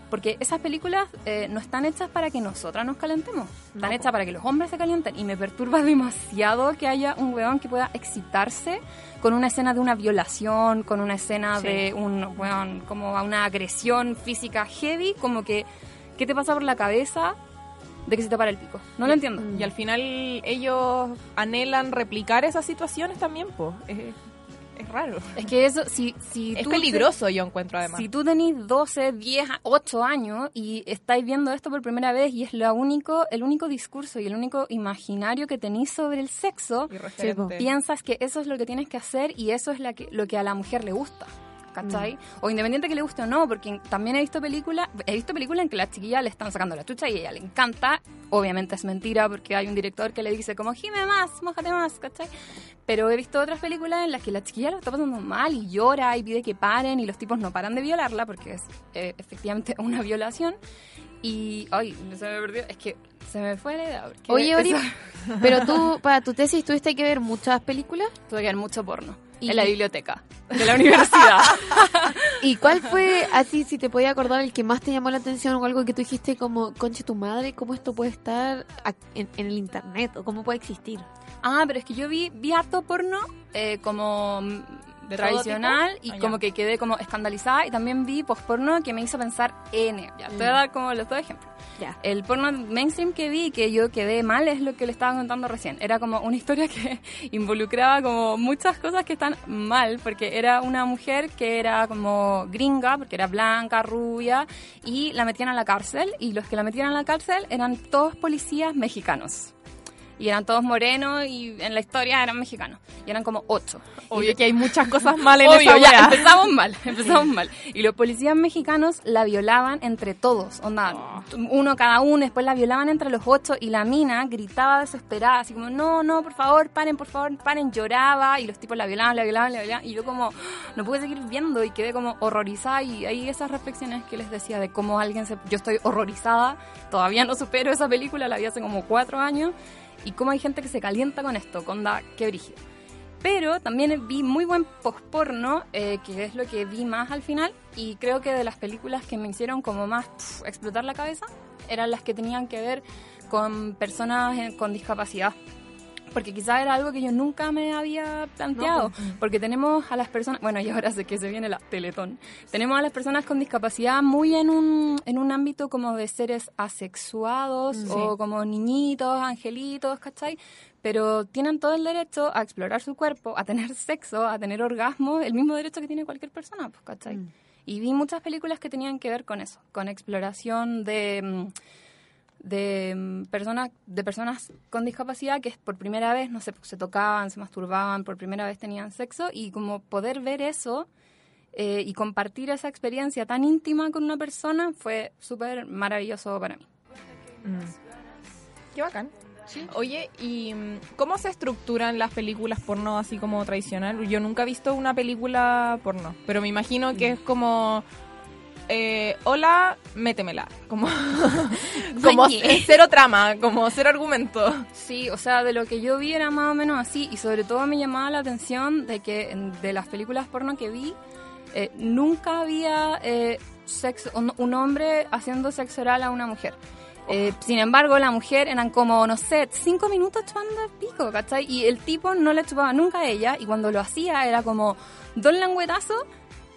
porque esas películas eh, no están hechas para que nosotras nos calentemos, están No, hechas para que los hombres se calienten y me perturba (laughs) demasiado que haya un weón que pueda excitarse con una escena de una violación, con una escena Sí. de un weón como una agresión física heavy, como que ¿qué te pasa por la cabeza de que se te para el pico? No lo entiendo. Y al final ellos anhelan replicar esas situaciones también, pues. Es, es raro. Es que eso, si, si Es tú te- peligroso, yo encuentro además. Si tú tenés 12, 10, 8 años y estáis viendo esto por primera vez y es lo único, el único discurso y el único imaginario que tenéis sobre el sexo, piensas que eso es lo que tienes que hacer y eso es la que, lo que a la mujer le gusta. ¿Cachai? Mm. O independiente que le guste o no, porque también he visto películas, he visto películas en que las chiquillas le están sacando la chucha y ella le encanta. Obviamente es mentira porque hay un director que le dice como gime más, mójate más, ¿cachai? Pero he visto otras películas en las que la chiquilla lo está pasando mal y llora y pide que paren y los tipos no paran de violarla porque es eh, efectivamente (laughs) una violación. Y, ay, se me perdió, es que se me fue la idea. porque Oye, Ori, eso- (laughs) pero tú, para tu tesis, ¿tuviste que ver muchas películas? Tuve que ver mucho porno Y- en la biblioteca de la universidad. (laughs) ¿Y cuál fue, así, si te podía acordar, el que más te llamó la atención o algo que tú dijiste como, conche tu madre, cómo esto puede estar en, en el internet o cómo puede existir? Ah, pero es que yo vi, vi harto porno eh, como ¿De todo tradicional y Ah, como que quedé como escandalizada y también vi post-porno que me hizo pensar N. Ya, te voy a dar como los dos ejemplos. Ya. El porno mainstream que vi que yo quedé mal es lo que le estaba contando recién. Era como una historia que (laughs) involucraba como muchas cosas que están mal, porque era una mujer que era como gringa, porque era blanca, rubia, y la metían a la cárcel, y los que la metían a la cárcel eran todos policías mexicanos. Y eran todos morenos y en la historia eran mexicanos. Y eran como ocho. Obvio que hay muchas cosas (laughs) mal en Obvio, esa ya, empezamos mal, (laughs) empezamos mal. Y los policías mexicanos la violaban entre todos, onda, uno cada uno, después la violaban entre los ocho y la mina gritaba desesperada, así como, no, no, por favor, paren, por favor, paren, lloraba y los tipos la violaban, la violaban, la violaban y yo como, no pude seguir viendo y quedé como horrorizada y ahí esas reflexiones que les decía de cómo alguien se... Yo estoy horrorizada, todavía no supero esa película, la vi hace como cuatro años y cómo hay gente que se calienta con esto, con da, qué brígido. Pero también vi muy buen post-porno, eh, que es lo que vi más al final. Y creo que de las películas que me hicieron como más explotar la cabeza, eran las que tenían que ver con personas con discapacidad. Porque quizás era algo que yo nunca me había planteado. porque tenemos a las personas, bueno, (laughs) y ahora sé que se viene la Teletón. Tenemos a las personas con discapacidad muy en un, en un ámbito como de seres asexuados o como niñitos, angelitos, ¿cachai? pero tienen todo el derecho a explorar su cuerpo, a tener (laughs) sexo, a tener orgasmo, el mismo derecho que tiene cualquier persona, pues, ¿cachai? Y vi muchas películas que tenían que ver con eso, con exploración de, mm, de mm, personas de personas con discapacidad que es por primera vez, no sé, se tocaban, se masturbaban, por primera vez tenían sexo y como poder ver eso eh, y compartir esa experiencia tan íntima con una persona fue súper maravilloso para mí. Qué bacán. Oye, ¿y mm, cómo se estructuran las películas porno así como tradicional? Yo nunca he visto una película porno, pero me imagino que es como... eh, hola, métemela. Como, (laughs) como cero trama, como cero argumento. Sí, o sea, de lo que yo vi era más o menos así y sobre todo me llamaba la atención de que de las películas porno que vi eh, nunca había eh, sexo, un, un hombre haciendo sexo oral a una mujer. Eh, sin embargo, la mujer eran como, no sé, cinco minutos chupando el pico, ¿cachai? Y el tipo no le chupaba nunca a ella y cuando lo hacía era como dos languetazos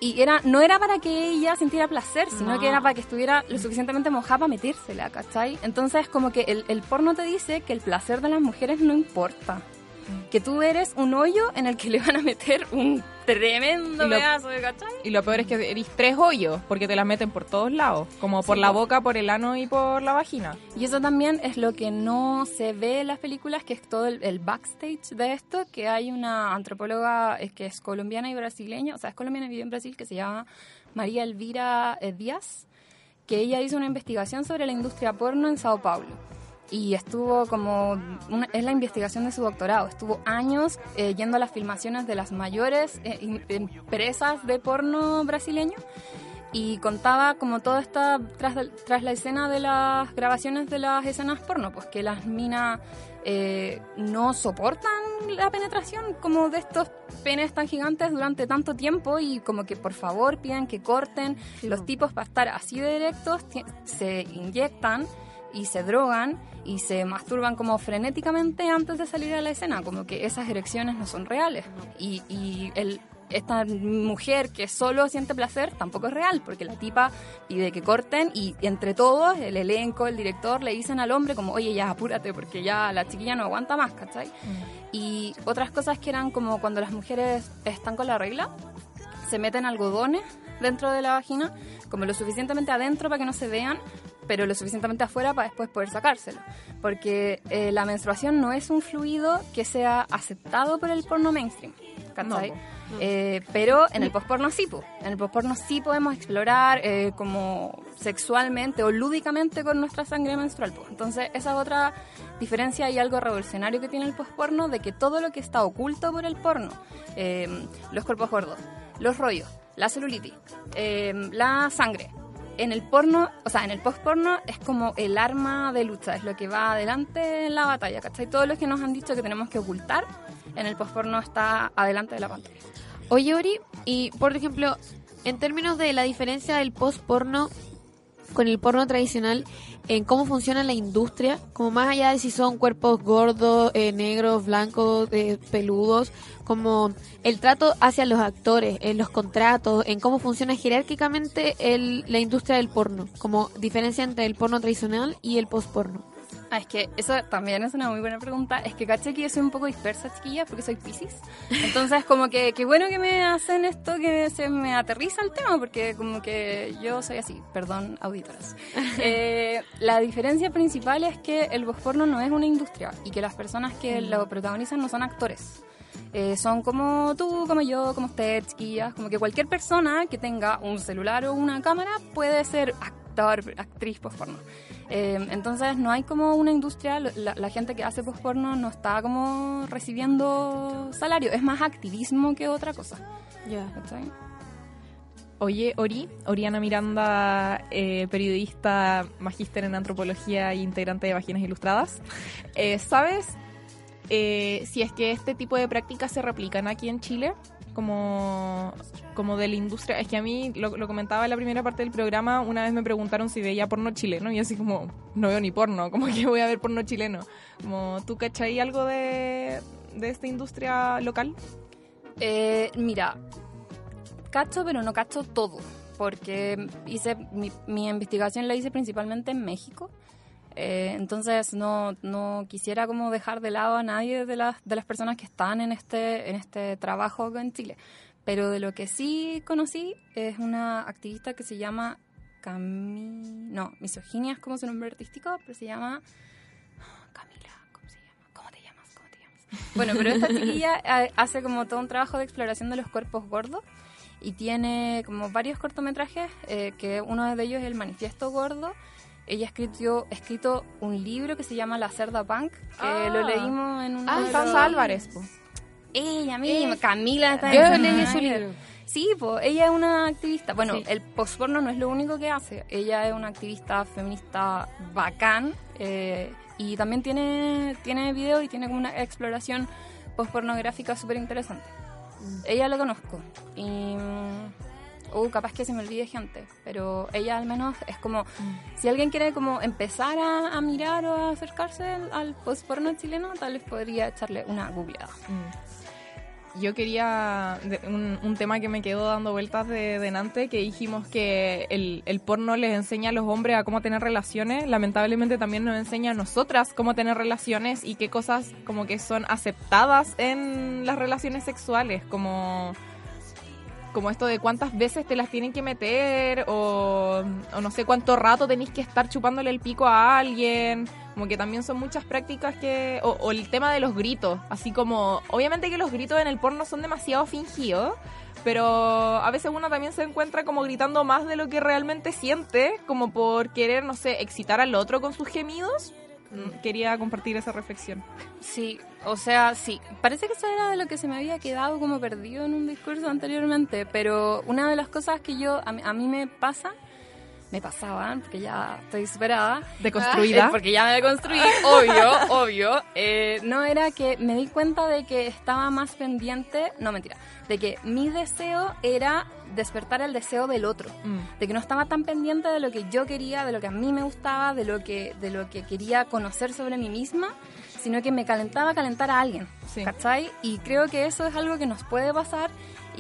y era, no era para que ella sintiera placer, sino que era para que estuviera lo suficientemente mojada para metérsela, ¿cachai? Entonces como que el, el porno te dice que el placer de las mujeres no importa. Que tú eres un hoyo en el que le van a meter un tremendo lo- pedazo de ¿cachai? Y lo peor es que eres tres hoyos, porque te las meten por todos lados, como por Sí, la boca, por el ano y por la vagina. Y eso también es lo que no se ve en las películas, que es todo el, el backstage de esto, que hay una antropóloga que es colombiana y brasileña, o sea, es colombiana y vive en Brasil, que se llama María Elvira eh, Díaz, que ella hizo una investigación sobre la industria porno en Sao Paulo. Y estuvo como, una- es la investigación de su doctorado, estuvo años eh, yendo a las filmaciones de las mayores eh, empresas de porno brasileño y contaba como todo está tras, tras la escena de las grabaciones de las escenas porno, pues que las minas eh, no soportan la penetración como de estos penes tan gigantes durante tanto tiempo y como que por favor piden que corten. Los tipos para estar así de directos se inyectan y se drogan y se masturban como frenéticamente antes de salir a la escena, como que esas erecciones no son reales. Y, y el, esta mujer que solo siente placer tampoco es real, porque la tipa pide que corten y entre todos, el elenco, el director, le dicen al hombre como, oye, ya apúrate, porque ya la chiquilla no aguanta más, ¿cachai? Y otras cosas que eran como cuando las mujeres están con la regla, se meten algodones dentro de la vagina, como lo suficientemente adentro para que no se vean, pero lo suficientemente afuera para después poder sacárselo. Porque eh, la menstruación no es un fluido que sea aceptado por el porno mainstream. ¿cachai? No. Eh, pero en el postporno sí, po. en el postporno sí podemos explorar eh, como sexualmente o lúdicamente con nuestra sangre menstrual. po. Entonces esa es otra diferencia y algo revolucionario que tiene el postporno de que todo lo que está oculto por el porno, eh, los cuerpos gordos, los rollos, la celulitis, la sangre, en el porno, o sea, en el postporno es como el arma de lucha, es lo que va adelante en la batalla, ¿cachai? Todo lo que nos han dicho que tenemos que ocultar, en el postporno está adelante de la pantalla. Oye, Ori, y por ejemplo, en términos de la diferencia del post-porno con el porno tradicional, en cómo funciona la industria, como más allá de si son cuerpos gordos, eh, negros, blancos, eh, peludos, como el trato hacia los actores, en los contratos, en cómo funciona jerárquicamente el, la industria del porno, como diferencia entre el porno tradicional y el post-porno. Ah, es que eso también es una muy buena pregunta. Es que caché que yo soy un poco dispersa, chiquilla, porque soy piscis. Entonces, como que qué bueno que me hacen esto, que se me aterriza el tema, porque como que yo soy así, perdón, auditoras. (laughs) Eh, la diferencia principal es que el porno no es una industria y que las personas que lo protagonizan no son actores. Eh, son como tú, como yo, como usted, chiquillas, como que cualquier persona que tenga un celular o una cámara puede ser actor, actriz post-porno. Eh, entonces no hay como una industria, la, la gente que hace post-porno no está como recibiendo salario, es más activismo que otra cosa. ¿cachai? Oye, Ori, Oriana Miranda, eh, periodista, magíster en antropología e integrante de Vaginas Ilustradas. Eh, ¿Sabes eh, si es que este tipo de prácticas se replican aquí en Chile? Como, como de la industria. Es que a mí, lo, comentaba en la primera parte del programa, una vez me preguntaron si veía porno chileno y así como, no veo ni porno, como que voy a ver porno chileno. Como, ¿tú cachai algo de, de esta industria local? Eh, mira, cacho, pero no cacho todo, porque hice mi, mi investigación la hice principalmente en México. Eh, entonces no, no quisiera como dejar de lado a nadie de las, de las personas que están en este, en este trabajo en Chile. Pero de lo que sí conocí es una activista que se llama Cami... No, Misoginia es como su nombre artístico, pero se llama... Camila, ¿cómo se llama? ¿Cómo te llamas? ¿Cómo te llamas? Bueno, pero esta chiquilla eh, hace como todo un trabajo de exploración de los cuerpos gordos y tiene como varios cortometrajes, eh, que uno de ellos es El Manifiesto Gordo. Ella ha escrito, un libro que se llama La Cerda Punk, que Ah. lo leímos en un... Ah, Sansa Álvarez, po. Ella misma, Camila está Yo en leí su libro. Sí, pues ella es una activista. Bueno, Sí. el postporno no es lo único que hace. Ella es una activista feminista bacán eh, y también tiene, tiene video y tiene como una exploración postpornográfica súper interesante. Ella la conozco y... mm, Uh, capaz que se me olvide gente, pero ella al menos es como, si alguien quiere como empezar a, a mirar o a acercarse al, al postporno chileno, tal vez podría echarle una googleada. Yo quería un tema que me quedó dando vueltas de delante, que dijimos que el, el porno les enseña a los hombres a cómo tener relaciones, lamentablemente también nos enseña a nosotras cómo tener relaciones y qué cosas como que son aceptadas en las relaciones sexuales, como como esto de cuántas veces te las tienen que meter o, no sé cuánto rato tenéis que estar chupándole el pico a alguien. Como que también son muchas prácticas que... O el tema de los gritos. Así como... Obviamente que los gritos en el porno son demasiado fingidos. Pero a veces uno también se encuentra como gritando más de lo que realmente siente. Como por querer, no sé, excitar al otro con sus gemidos. Mm, Quería compartir esa reflexión. Sí, o sea, sí. Parece que eso era de lo que se me había quedado como perdido en un discurso anteriormente, pero una de las cosas que yo, a a mí me pasa, me pasaban, porque ya estoy superada, Deconstruida. eh, (laughs) porque ya me deconstruí, obvio, (laughs) obvio, eh, no era que me di cuenta de que estaba más pendiente, no mentira, de que mi deseo era despertar el deseo del otro Mm. de que no estaba tan pendiente de lo que yo quería, de lo que a mí me gustaba, de lo que, de lo que quería conocer sobre mí misma, sino que me calentaba calentar a alguien, Sí. ¿cachai? Y creo que eso es algo que nos puede pasar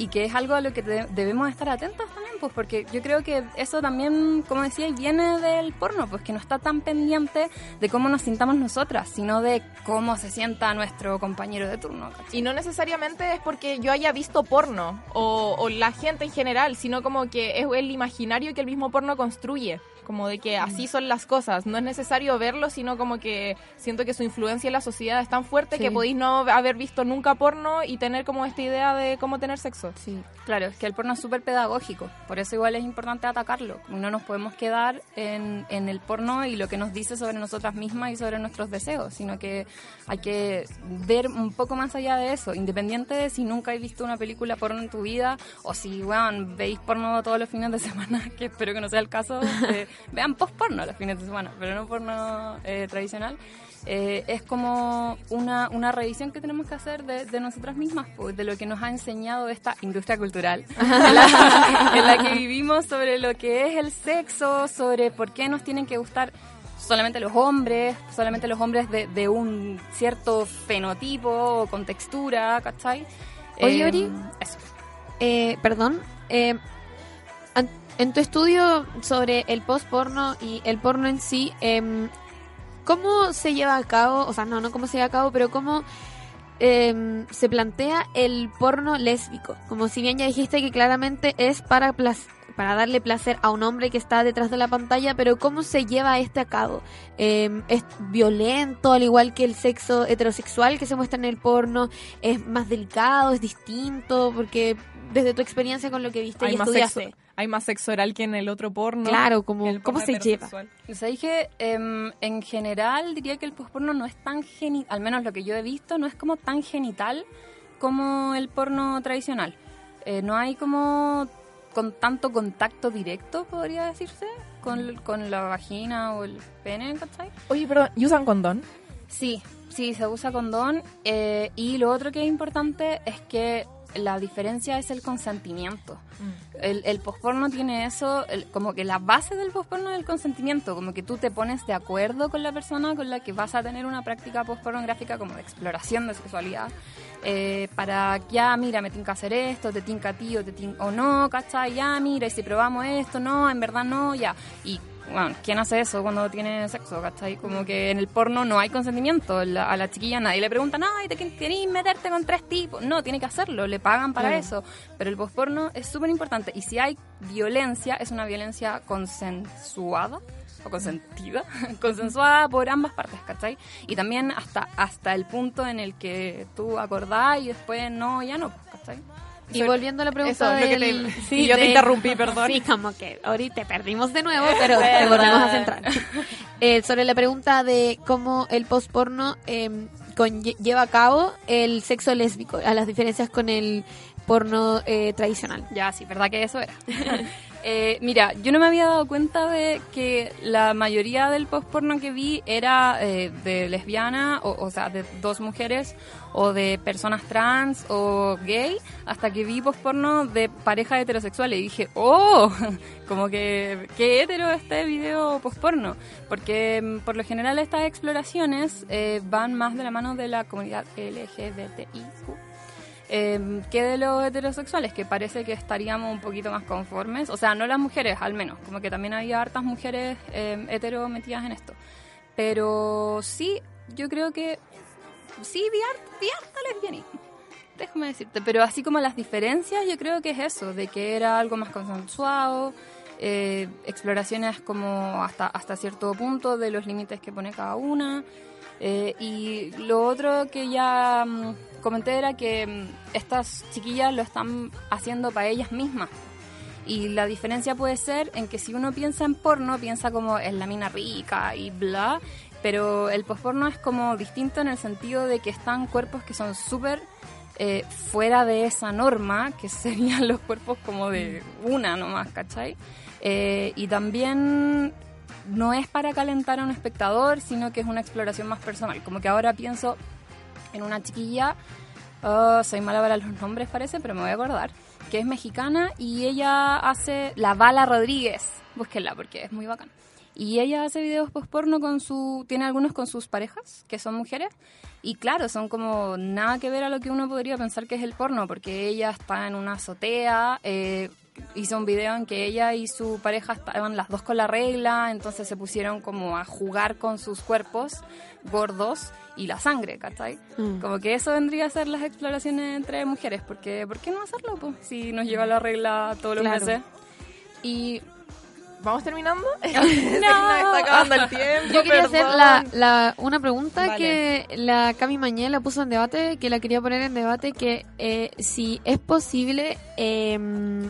y que es algo a lo que de- debemos estar atentos también, pues porque yo creo que eso también, como decía, viene del porno, pues que no está tan pendiente de cómo nos sintamos nosotras, sino de cómo se sienta nuestro compañero de turno, ¿cachai? Y no necesariamente es porque yo haya visto porno o, o la gente en general, sino como que es el imaginario que el mismo porno construye. Como de que así son las cosas. No es necesario verlo, sino como que siento que su influencia en la sociedad es tan fuerte Sí. que podéis no haber visto nunca porno y tener como esta idea de cómo tener sexo. Sí. Claro, es que el porno es súper pedagógico. Por eso igual es importante atacarlo. No nos podemos quedar en, en el porno y lo que nos dice sobre nosotras mismas y sobre nuestros deseos, sino que hay que ver un poco más allá de eso, independiente de si nunca has visto una película porno en tu vida o si, weón, veis porno todos los fines de semana, (laughs) que espero que no sea el caso, eh, vean post porno los fines de semana, pero no porno eh, tradicional. Eh, es como una, una revisión que tenemos que hacer de, de nosotras mismas, pues, de lo que nos ha enseñado esta industria cultural (laughs) en la, en la que vivimos sobre lo que es el sexo, sobre por qué nos tienen que gustar solamente los hombres, solamente los hombres de, de un cierto fenotipo o con textura, ¿cachai? Oye, Eh, Ori. Eso. Eh, perdón. eh, en tu estudio sobre el post porno y el porno en sí, em, ¿cómo se lleva a cabo? O sea, no, no cómo se lleva a cabo, pero cómo em, se plantea el porno lésbico. Como si bien ya dijiste que claramente es para para darle placer a un hombre que está detrás de la pantalla, pero ¿cómo se lleva este a cabo? Em, ¿Es violento, al igual que el sexo heterosexual que se muestra en el porno? ¿Es más delicado? ¿Es distinto? Porque desde tu experiencia con lo que viste y Hay estudiaste. sexo, hay más sexo oral que en el otro porno. Claro, como, El ¿cómo se lleva? O sea, dije, em, en general diría que el postporno no es tan genital, al menos lo que yo he visto, no es como tan genital como el porno tradicional. Eh, no hay como con tanto contacto directo, podría decirse, con, con la vagina o el pene, ¿cachai? Oye, perdón, ¿y usan condón? Sí, sí, se usa condón. eh, y lo otro que es importante es que la diferencia es el consentimiento. El, el posporno tiene eso, el- como que la base del posporno es el consentimiento, como que tú te pones de acuerdo con la persona con la que vas a tener una práctica pospornográfica como de exploración de sexualidad, eh, para ya, mira, me tinca hacer esto, te tinca a ti o, te tin- o no, ¿cachai? Ya, mira, y si probamos esto, no, en verdad no, ya. Y bueno, ¿quién hace eso cuando tiene sexo, cachai? Como que en el porno no hay consentimiento. La- a la chiquilla nadie le pregunta, ay, ¿te querís meterte con tres tipos? No, tiene que hacerlo, le pagan para Claro. eso. Pero el posporno es súper importante. Y si hay violencia, es una violencia consensuada o consentida, (laughs) consensuada por ambas partes, ¿cachai? Y también hasta, hasta el punto en el que tú acordás y después no, ya no, ¿cachai? Y volviendo a la pregunta eso, lo que te- del- y yo te interrumpí, perdón. Sí, como que ahorita te perdimos de nuevo, pero te volvemos a centrar. Eh, sobre la pregunta de cómo el postporno eh, lleva a cabo el sexo lésbico, a las diferencias con el porno eh, tradicional. Ya, sí, verdad que eso era. (laughs) Eh, mira, yo no me había dado cuenta de que la mayoría del postporno que vi era eh, de lesbiana, o, o sea, de dos mujeres, o de personas trans, o gay, hasta que vi postporno de parejas heterosexuales y dije, ¡oh! (laughs) Como que, qué hetero este video postporno. Porque mm, por lo general estas exploraciones eh, van más de la mano de la comunidad LGBTIQ eh, que de los heterosexuales, que parece que estaríamos un poquito más conformes. O sea, no las mujeres, al menos, como que también había hartas mujeres eh, hetero metidas en esto. Pero sí, yo creo que sí, vi, hart- vi harta lesbianismo. (laughs) Déjame decirte, pero así como las diferencias, yo creo que es eso, de que era algo más consensuado, eh, exploraciones como hasta, hasta cierto punto de los límites que pone cada una. Eh, y lo otro que ya mm, comenté era que mm, estas chiquillas lo están haciendo para ellas mismas. Y la diferencia puede ser en que si uno piensa en porno, piensa como en la mina rica y bla, pero el posporno es como distinto en el sentido de que están cuerpos que son súper eh, fuera de esa norma, que (laughs) serían los cuerpos como de una nomás, ¿cachai? Eh, y también no es para calentar a un espectador, sino que es una exploración más personal. Como que ahora pienso en una chiquilla, oh, soy mala para los nombres parece, pero me voy a acordar, que es mexicana y ella hace La Bala Rodríguez, búsquenla porque es muy bacán. Y ella hace videos post porno con su, tiene algunos con sus parejas, que son mujeres, y claro, son como nada que ver a lo que uno podría pensar que es el porno, porque ella está en una azotea, eh, hizo un video en que ella y su pareja estaban las dos con la regla, entonces se pusieron como a jugar con sus cuerpos gordos y la sangre, ¿cachai? Mm. Como que eso vendría a ser las exploraciones entre mujeres, porque ¿por qué no hacerlo? Pues, si nos lleva la regla todos los Claro. meses. Y ¿Vamos terminando? (laughs) (laughs) no, está acabando el tiempo. Yo quería hacer la, la- una pregunta Vale. que la Cami Mañé la puso en debate, que la quería poner en debate, que eh, si es posible eh,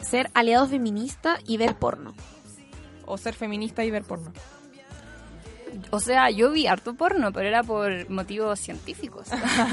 ser aliado feminista y ver porno. O ser feminista y ver porno. O sea, yo vi harto porno, pero era por motivos científicos.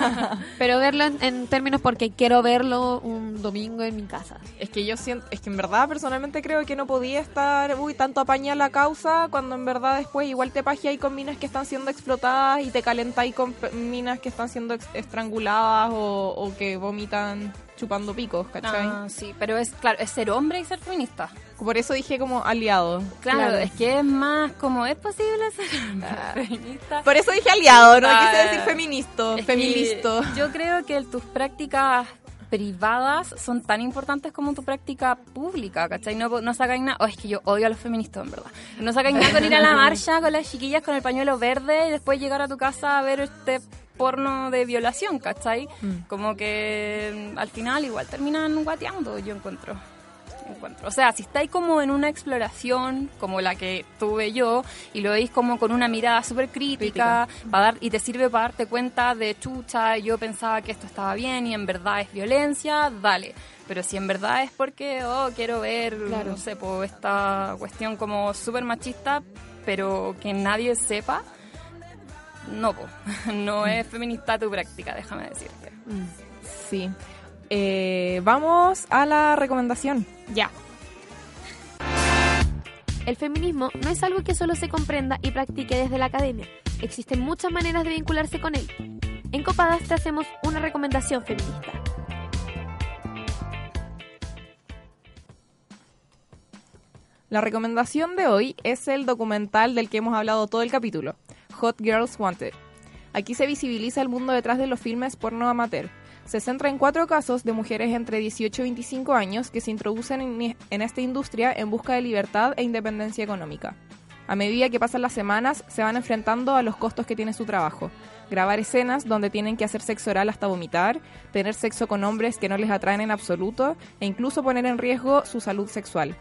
(laughs) Pero verlo en, en términos porque quiero verlo un domingo en mi casa. Es que yo siento, es que en verdad personalmente creo que no podía estar, uy, tanto apañar la causa cuando en verdad después igual te pajeáis con minas que están siendo explotadas y te calentáis con minas que están siendo estranguladas o, o que vomitan chupando picos, ¿cachai? Ah, sí, pero es claro, es ser hombre y ser feminista. Por eso dije como aliado. Claro, es que es más como es posible ser (laughs) feminista. Por eso dije aliado, no Ah, quise decir feministo, feministo. Yo creo que tus prácticas privadas son tan importantes como tu práctica pública, ¿cachai? No, no sacáis nada, oh, es que yo odio a los feministas, en verdad. No sacáis nada con ir a la (laughs) marcha con las chiquillas con el pañuelo verde y después llegar a tu casa a ver este porno de violación, ¿cachai? Como que mm, al final igual terminan guateando, yo encuentro. encuentro. O sea, si estáis como en una exploración como la que tuve yo y lo veis como con una mirada súper crítica, para dar, y te sirve para darte cuenta de chucha, yo pensaba que esto estaba bien y en verdad es violencia, dale. Pero si en verdad es porque, oh, quiero ver, no sé, po, esta cuestión como súper machista, pero que nadie sepa, no, po. (laughs) no es feminista tu práctica, déjame decirte. Sí. Eh, vamos a la recomendación. Ya. El feminismo no es algo que solo se comprenda y practique desde la academia. Existen muchas maneras de vincularse con él. En Copadas te hacemos una recomendación feminista. La recomendación de hoy es el documental del que hemos hablado todo el capítulo, Hot Girls Wanted. Aquí se visibiliza el mundo detrás de los filmes porno amateur. Se centra en cuatro casos de mujeres entre 18 y 25 años que se introducen en, esta industria en busca de libertad e independencia económica. A medida que pasan las semanas, se van enfrentando a los costos que tiene su trabajo. Grabar escenas donde tienen que hacer sexo oral hasta vomitar, tener sexo con hombres que no les atraen en absoluto e incluso poner en riesgo su salud sexual.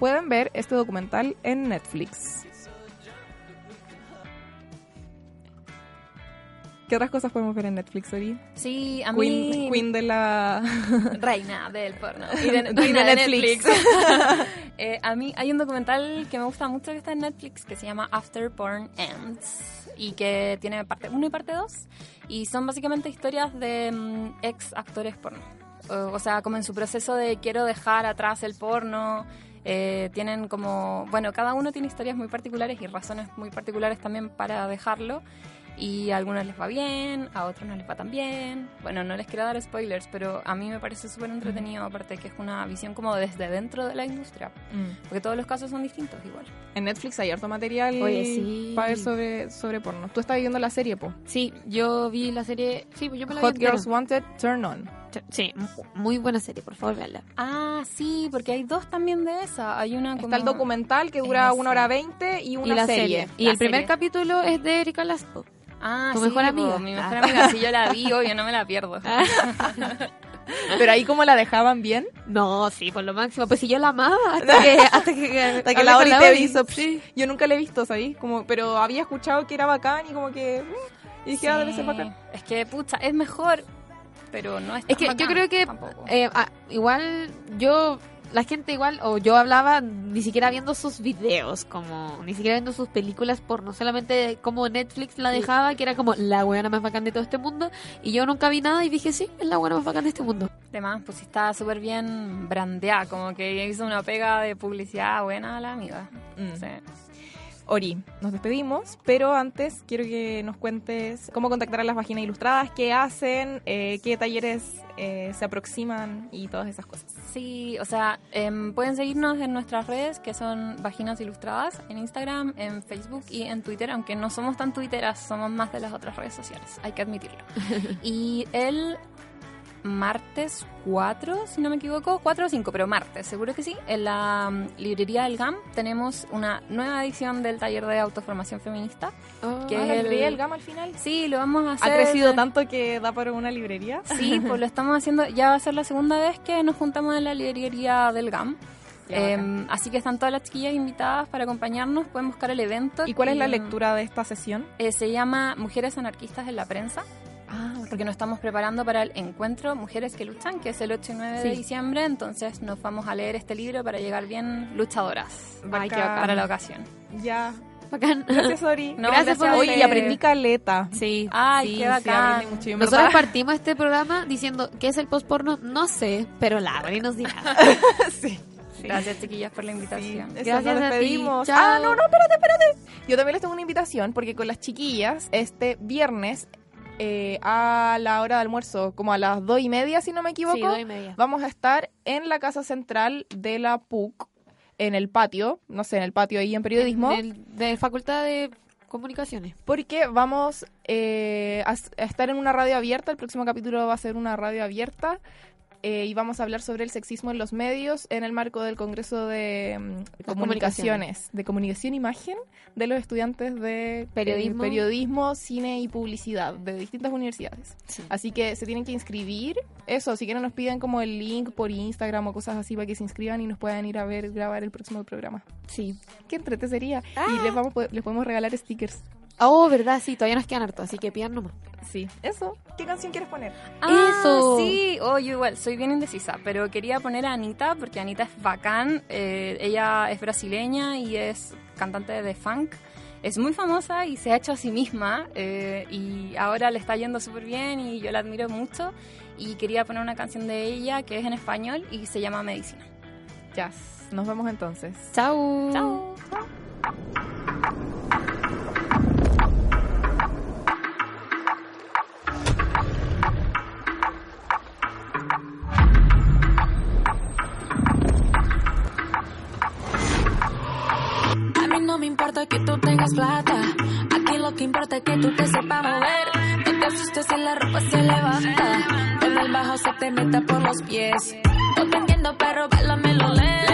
Pueden ver este documental en Netflix. ¿Qué otras cosas podemos ver en Netflix, Ori? Sí, a Queen, mí... Queen de la... (laughs) Reina del porno. Y de, Reina (laughs) reina de Netflix. Netflix. (laughs) Eh, a mí hay un documental que me gusta mucho que está en Netflix que se llama After Porn Ends y que tiene parte 1 y parte 2 y son básicamente historias de mm, ex actores porno. O, o sea, como en su proceso de quiero dejar atrás el porno. eh, tienen como, bueno, cada uno tiene historias muy particulares y razones muy particulares también para dejarlo. Y a algunos les va bien, a otros no les va tan bien. Bueno, no les quiero dar spoilers, pero a mí me parece súper entretenido, aparte que es una visión como desde dentro de la industria. Porque todos los casos son distintos igual. En Netflix hay harto material Oye, sí. para ver sobre, sobre porno. Tú estás viendo la serie, po. Sí, yo vi la serie. Sí, yo me la Hot vi entera. Girls Wanted, Turn On. Sí, mu- muy buena serie, por favor, veanla. Ah, sí, porque hay dos también de esa. Hay una como... Está el documental que dura una hora veinte y una y la serie. serie. Y La el primer capítulo es de Erika Laspo. Ah, tu sí, mejor amiga. Mi mejor Ah. amiga, si yo la vi, yo no me la pierdo. (laughs) Pero ahí como la dejaban bien. No, sí, por lo máximo. Pues si yo la amaba hasta que, hasta que, (laughs) Hasta que hablé la Ori te. Sí. Yo nunca la he visto, ¿sabes? Como, pero había escuchado que era bacán y como que... mm, Y dije, ah, debe ser Sí. bacán. Es que, pucha, es mejor, pero no es Es que yo creo que eh, igual yo, la gente igual, o yo hablaba ni siquiera viendo sus videos, como ni siquiera viendo sus películas porno, solamente como Netflix la dejaba, que era como la buena más bacán de todo este mundo, y yo nunca vi nada y dije, sí, es la buena más bacán de este mundo. Además, pues está súper bien brandeada, como que hizo una pega de publicidad buena a la amiga. Mm. Sí. Ori, nos despedimos, pero antes quiero que nos cuentes cómo contactar a las páginas ilustradas, qué hacen, eh, qué talleres eh, se aproximan y todas esas cosas. Sí, o sea, em, pueden seguirnos en nuestras redes, que son Vaginas Ilustradas, en Instagram, en Facebook y en Twitter, aunque no somos tan twitteras, somos más de las otras redes sociales, hay que admitirlo. (laughs) y el martes 4, si no me equivoco, 4 o 5, pero martes, seguro que sí, en la mm, librería del GAM tenemos una nueva edición del taller de autoformación feminista. que Ah, es la el- librería del Gama al final. Sí, lo vamos a hacer. Ha crecido tanto que da para una librería. Sí, (laughs) pues lo estamos haciendo. Ya va a ser la segunda vez que nos juntamos en la librería del GAM. Eh, bacán. así que están todas las chiquillas invitadas para acompañarnos. Pueden buscar el evento. ¿Y cuál es la lectura de esta sesión? eh, se llama Mujeres Anarquistas en la Prensa, porque nos estamos preparando para el encuentro Mujeres que Luchan, que es el 8 y 9 de Sí. diciembre, entonces nos vamos a leer este libro para llegar bien luchadoras Ay, para la ocasión. Ya. Bacán. Gracias, Ori. No, Gracias por Oye, y aprendí caleta. Sí. Ay, sí, qué sí. bacán. aprendí mucho. Nosotros verdad- (laughs) partimos este programa diciendo qué es el postporno, no sé, pero la Ori nos dirá. (laughs) sí. Gracias, chiquillas, por la Sí, invitación. eso, Gracias nos a ti. despedimos. Chao. Ah, no, no, espérate, espérate. Yo también les tengo una invitación porque con las chiquillas, este viernes, eh, a la hora de almuerzo, como a las dos y media, si no me equivoco, Sí, dos y media. vamos a estar en la casa central de la PUC, en el patio, no sé, en el patio ahí en periodismo, de Facultad de Comunicaciones. porque vamos eh, a estar en una radio abierta. El próximo capítulo va a ser una radio abierta. Eh, y vamos a hablar sobre el sexismo en los medios en el marco del Congreso de mm, Comunicaciones, de Comunicación e Imagen de los estudiantes de eh, Periodismo. periodismo, cine y publicidad de distintas universidades. Así que se tienen que inscribir. Eso, si quieren nos piden como el link por Instagram o cosas así para que se inscriban y nos puedan ir a ver grabar el próximo programa. Sí. Qué entrete sería. Y les, vamos, les podemos regalar stickers. Oh, verdad, sí, todavía nos quedan harto, así que pidan nomás. Sí, eso. ¿Qué canción quieres poner? Ah, Eso. Sí, oh, yo igual, soy bien indecisa, pero quería poner a Anita porque Anita es bacán. eh, ella es brasileña y es cantante de funk. Es muy famosa y se ha hecho a sí misma eh, y ahora le está yendo súper bien y yo la admiro mucho. Y quería poner una canción de ella que es en español y se llama Medicina. Jazz. Nos vemos entonces. Chao. Chao. Me importa que tú tengas plata. Aquí lo que importa es que tú te sepas mover. No te asustes si la ropa se levanta. Cuando el bajo se te meta por los pies. No te entiendo, pero lo lento.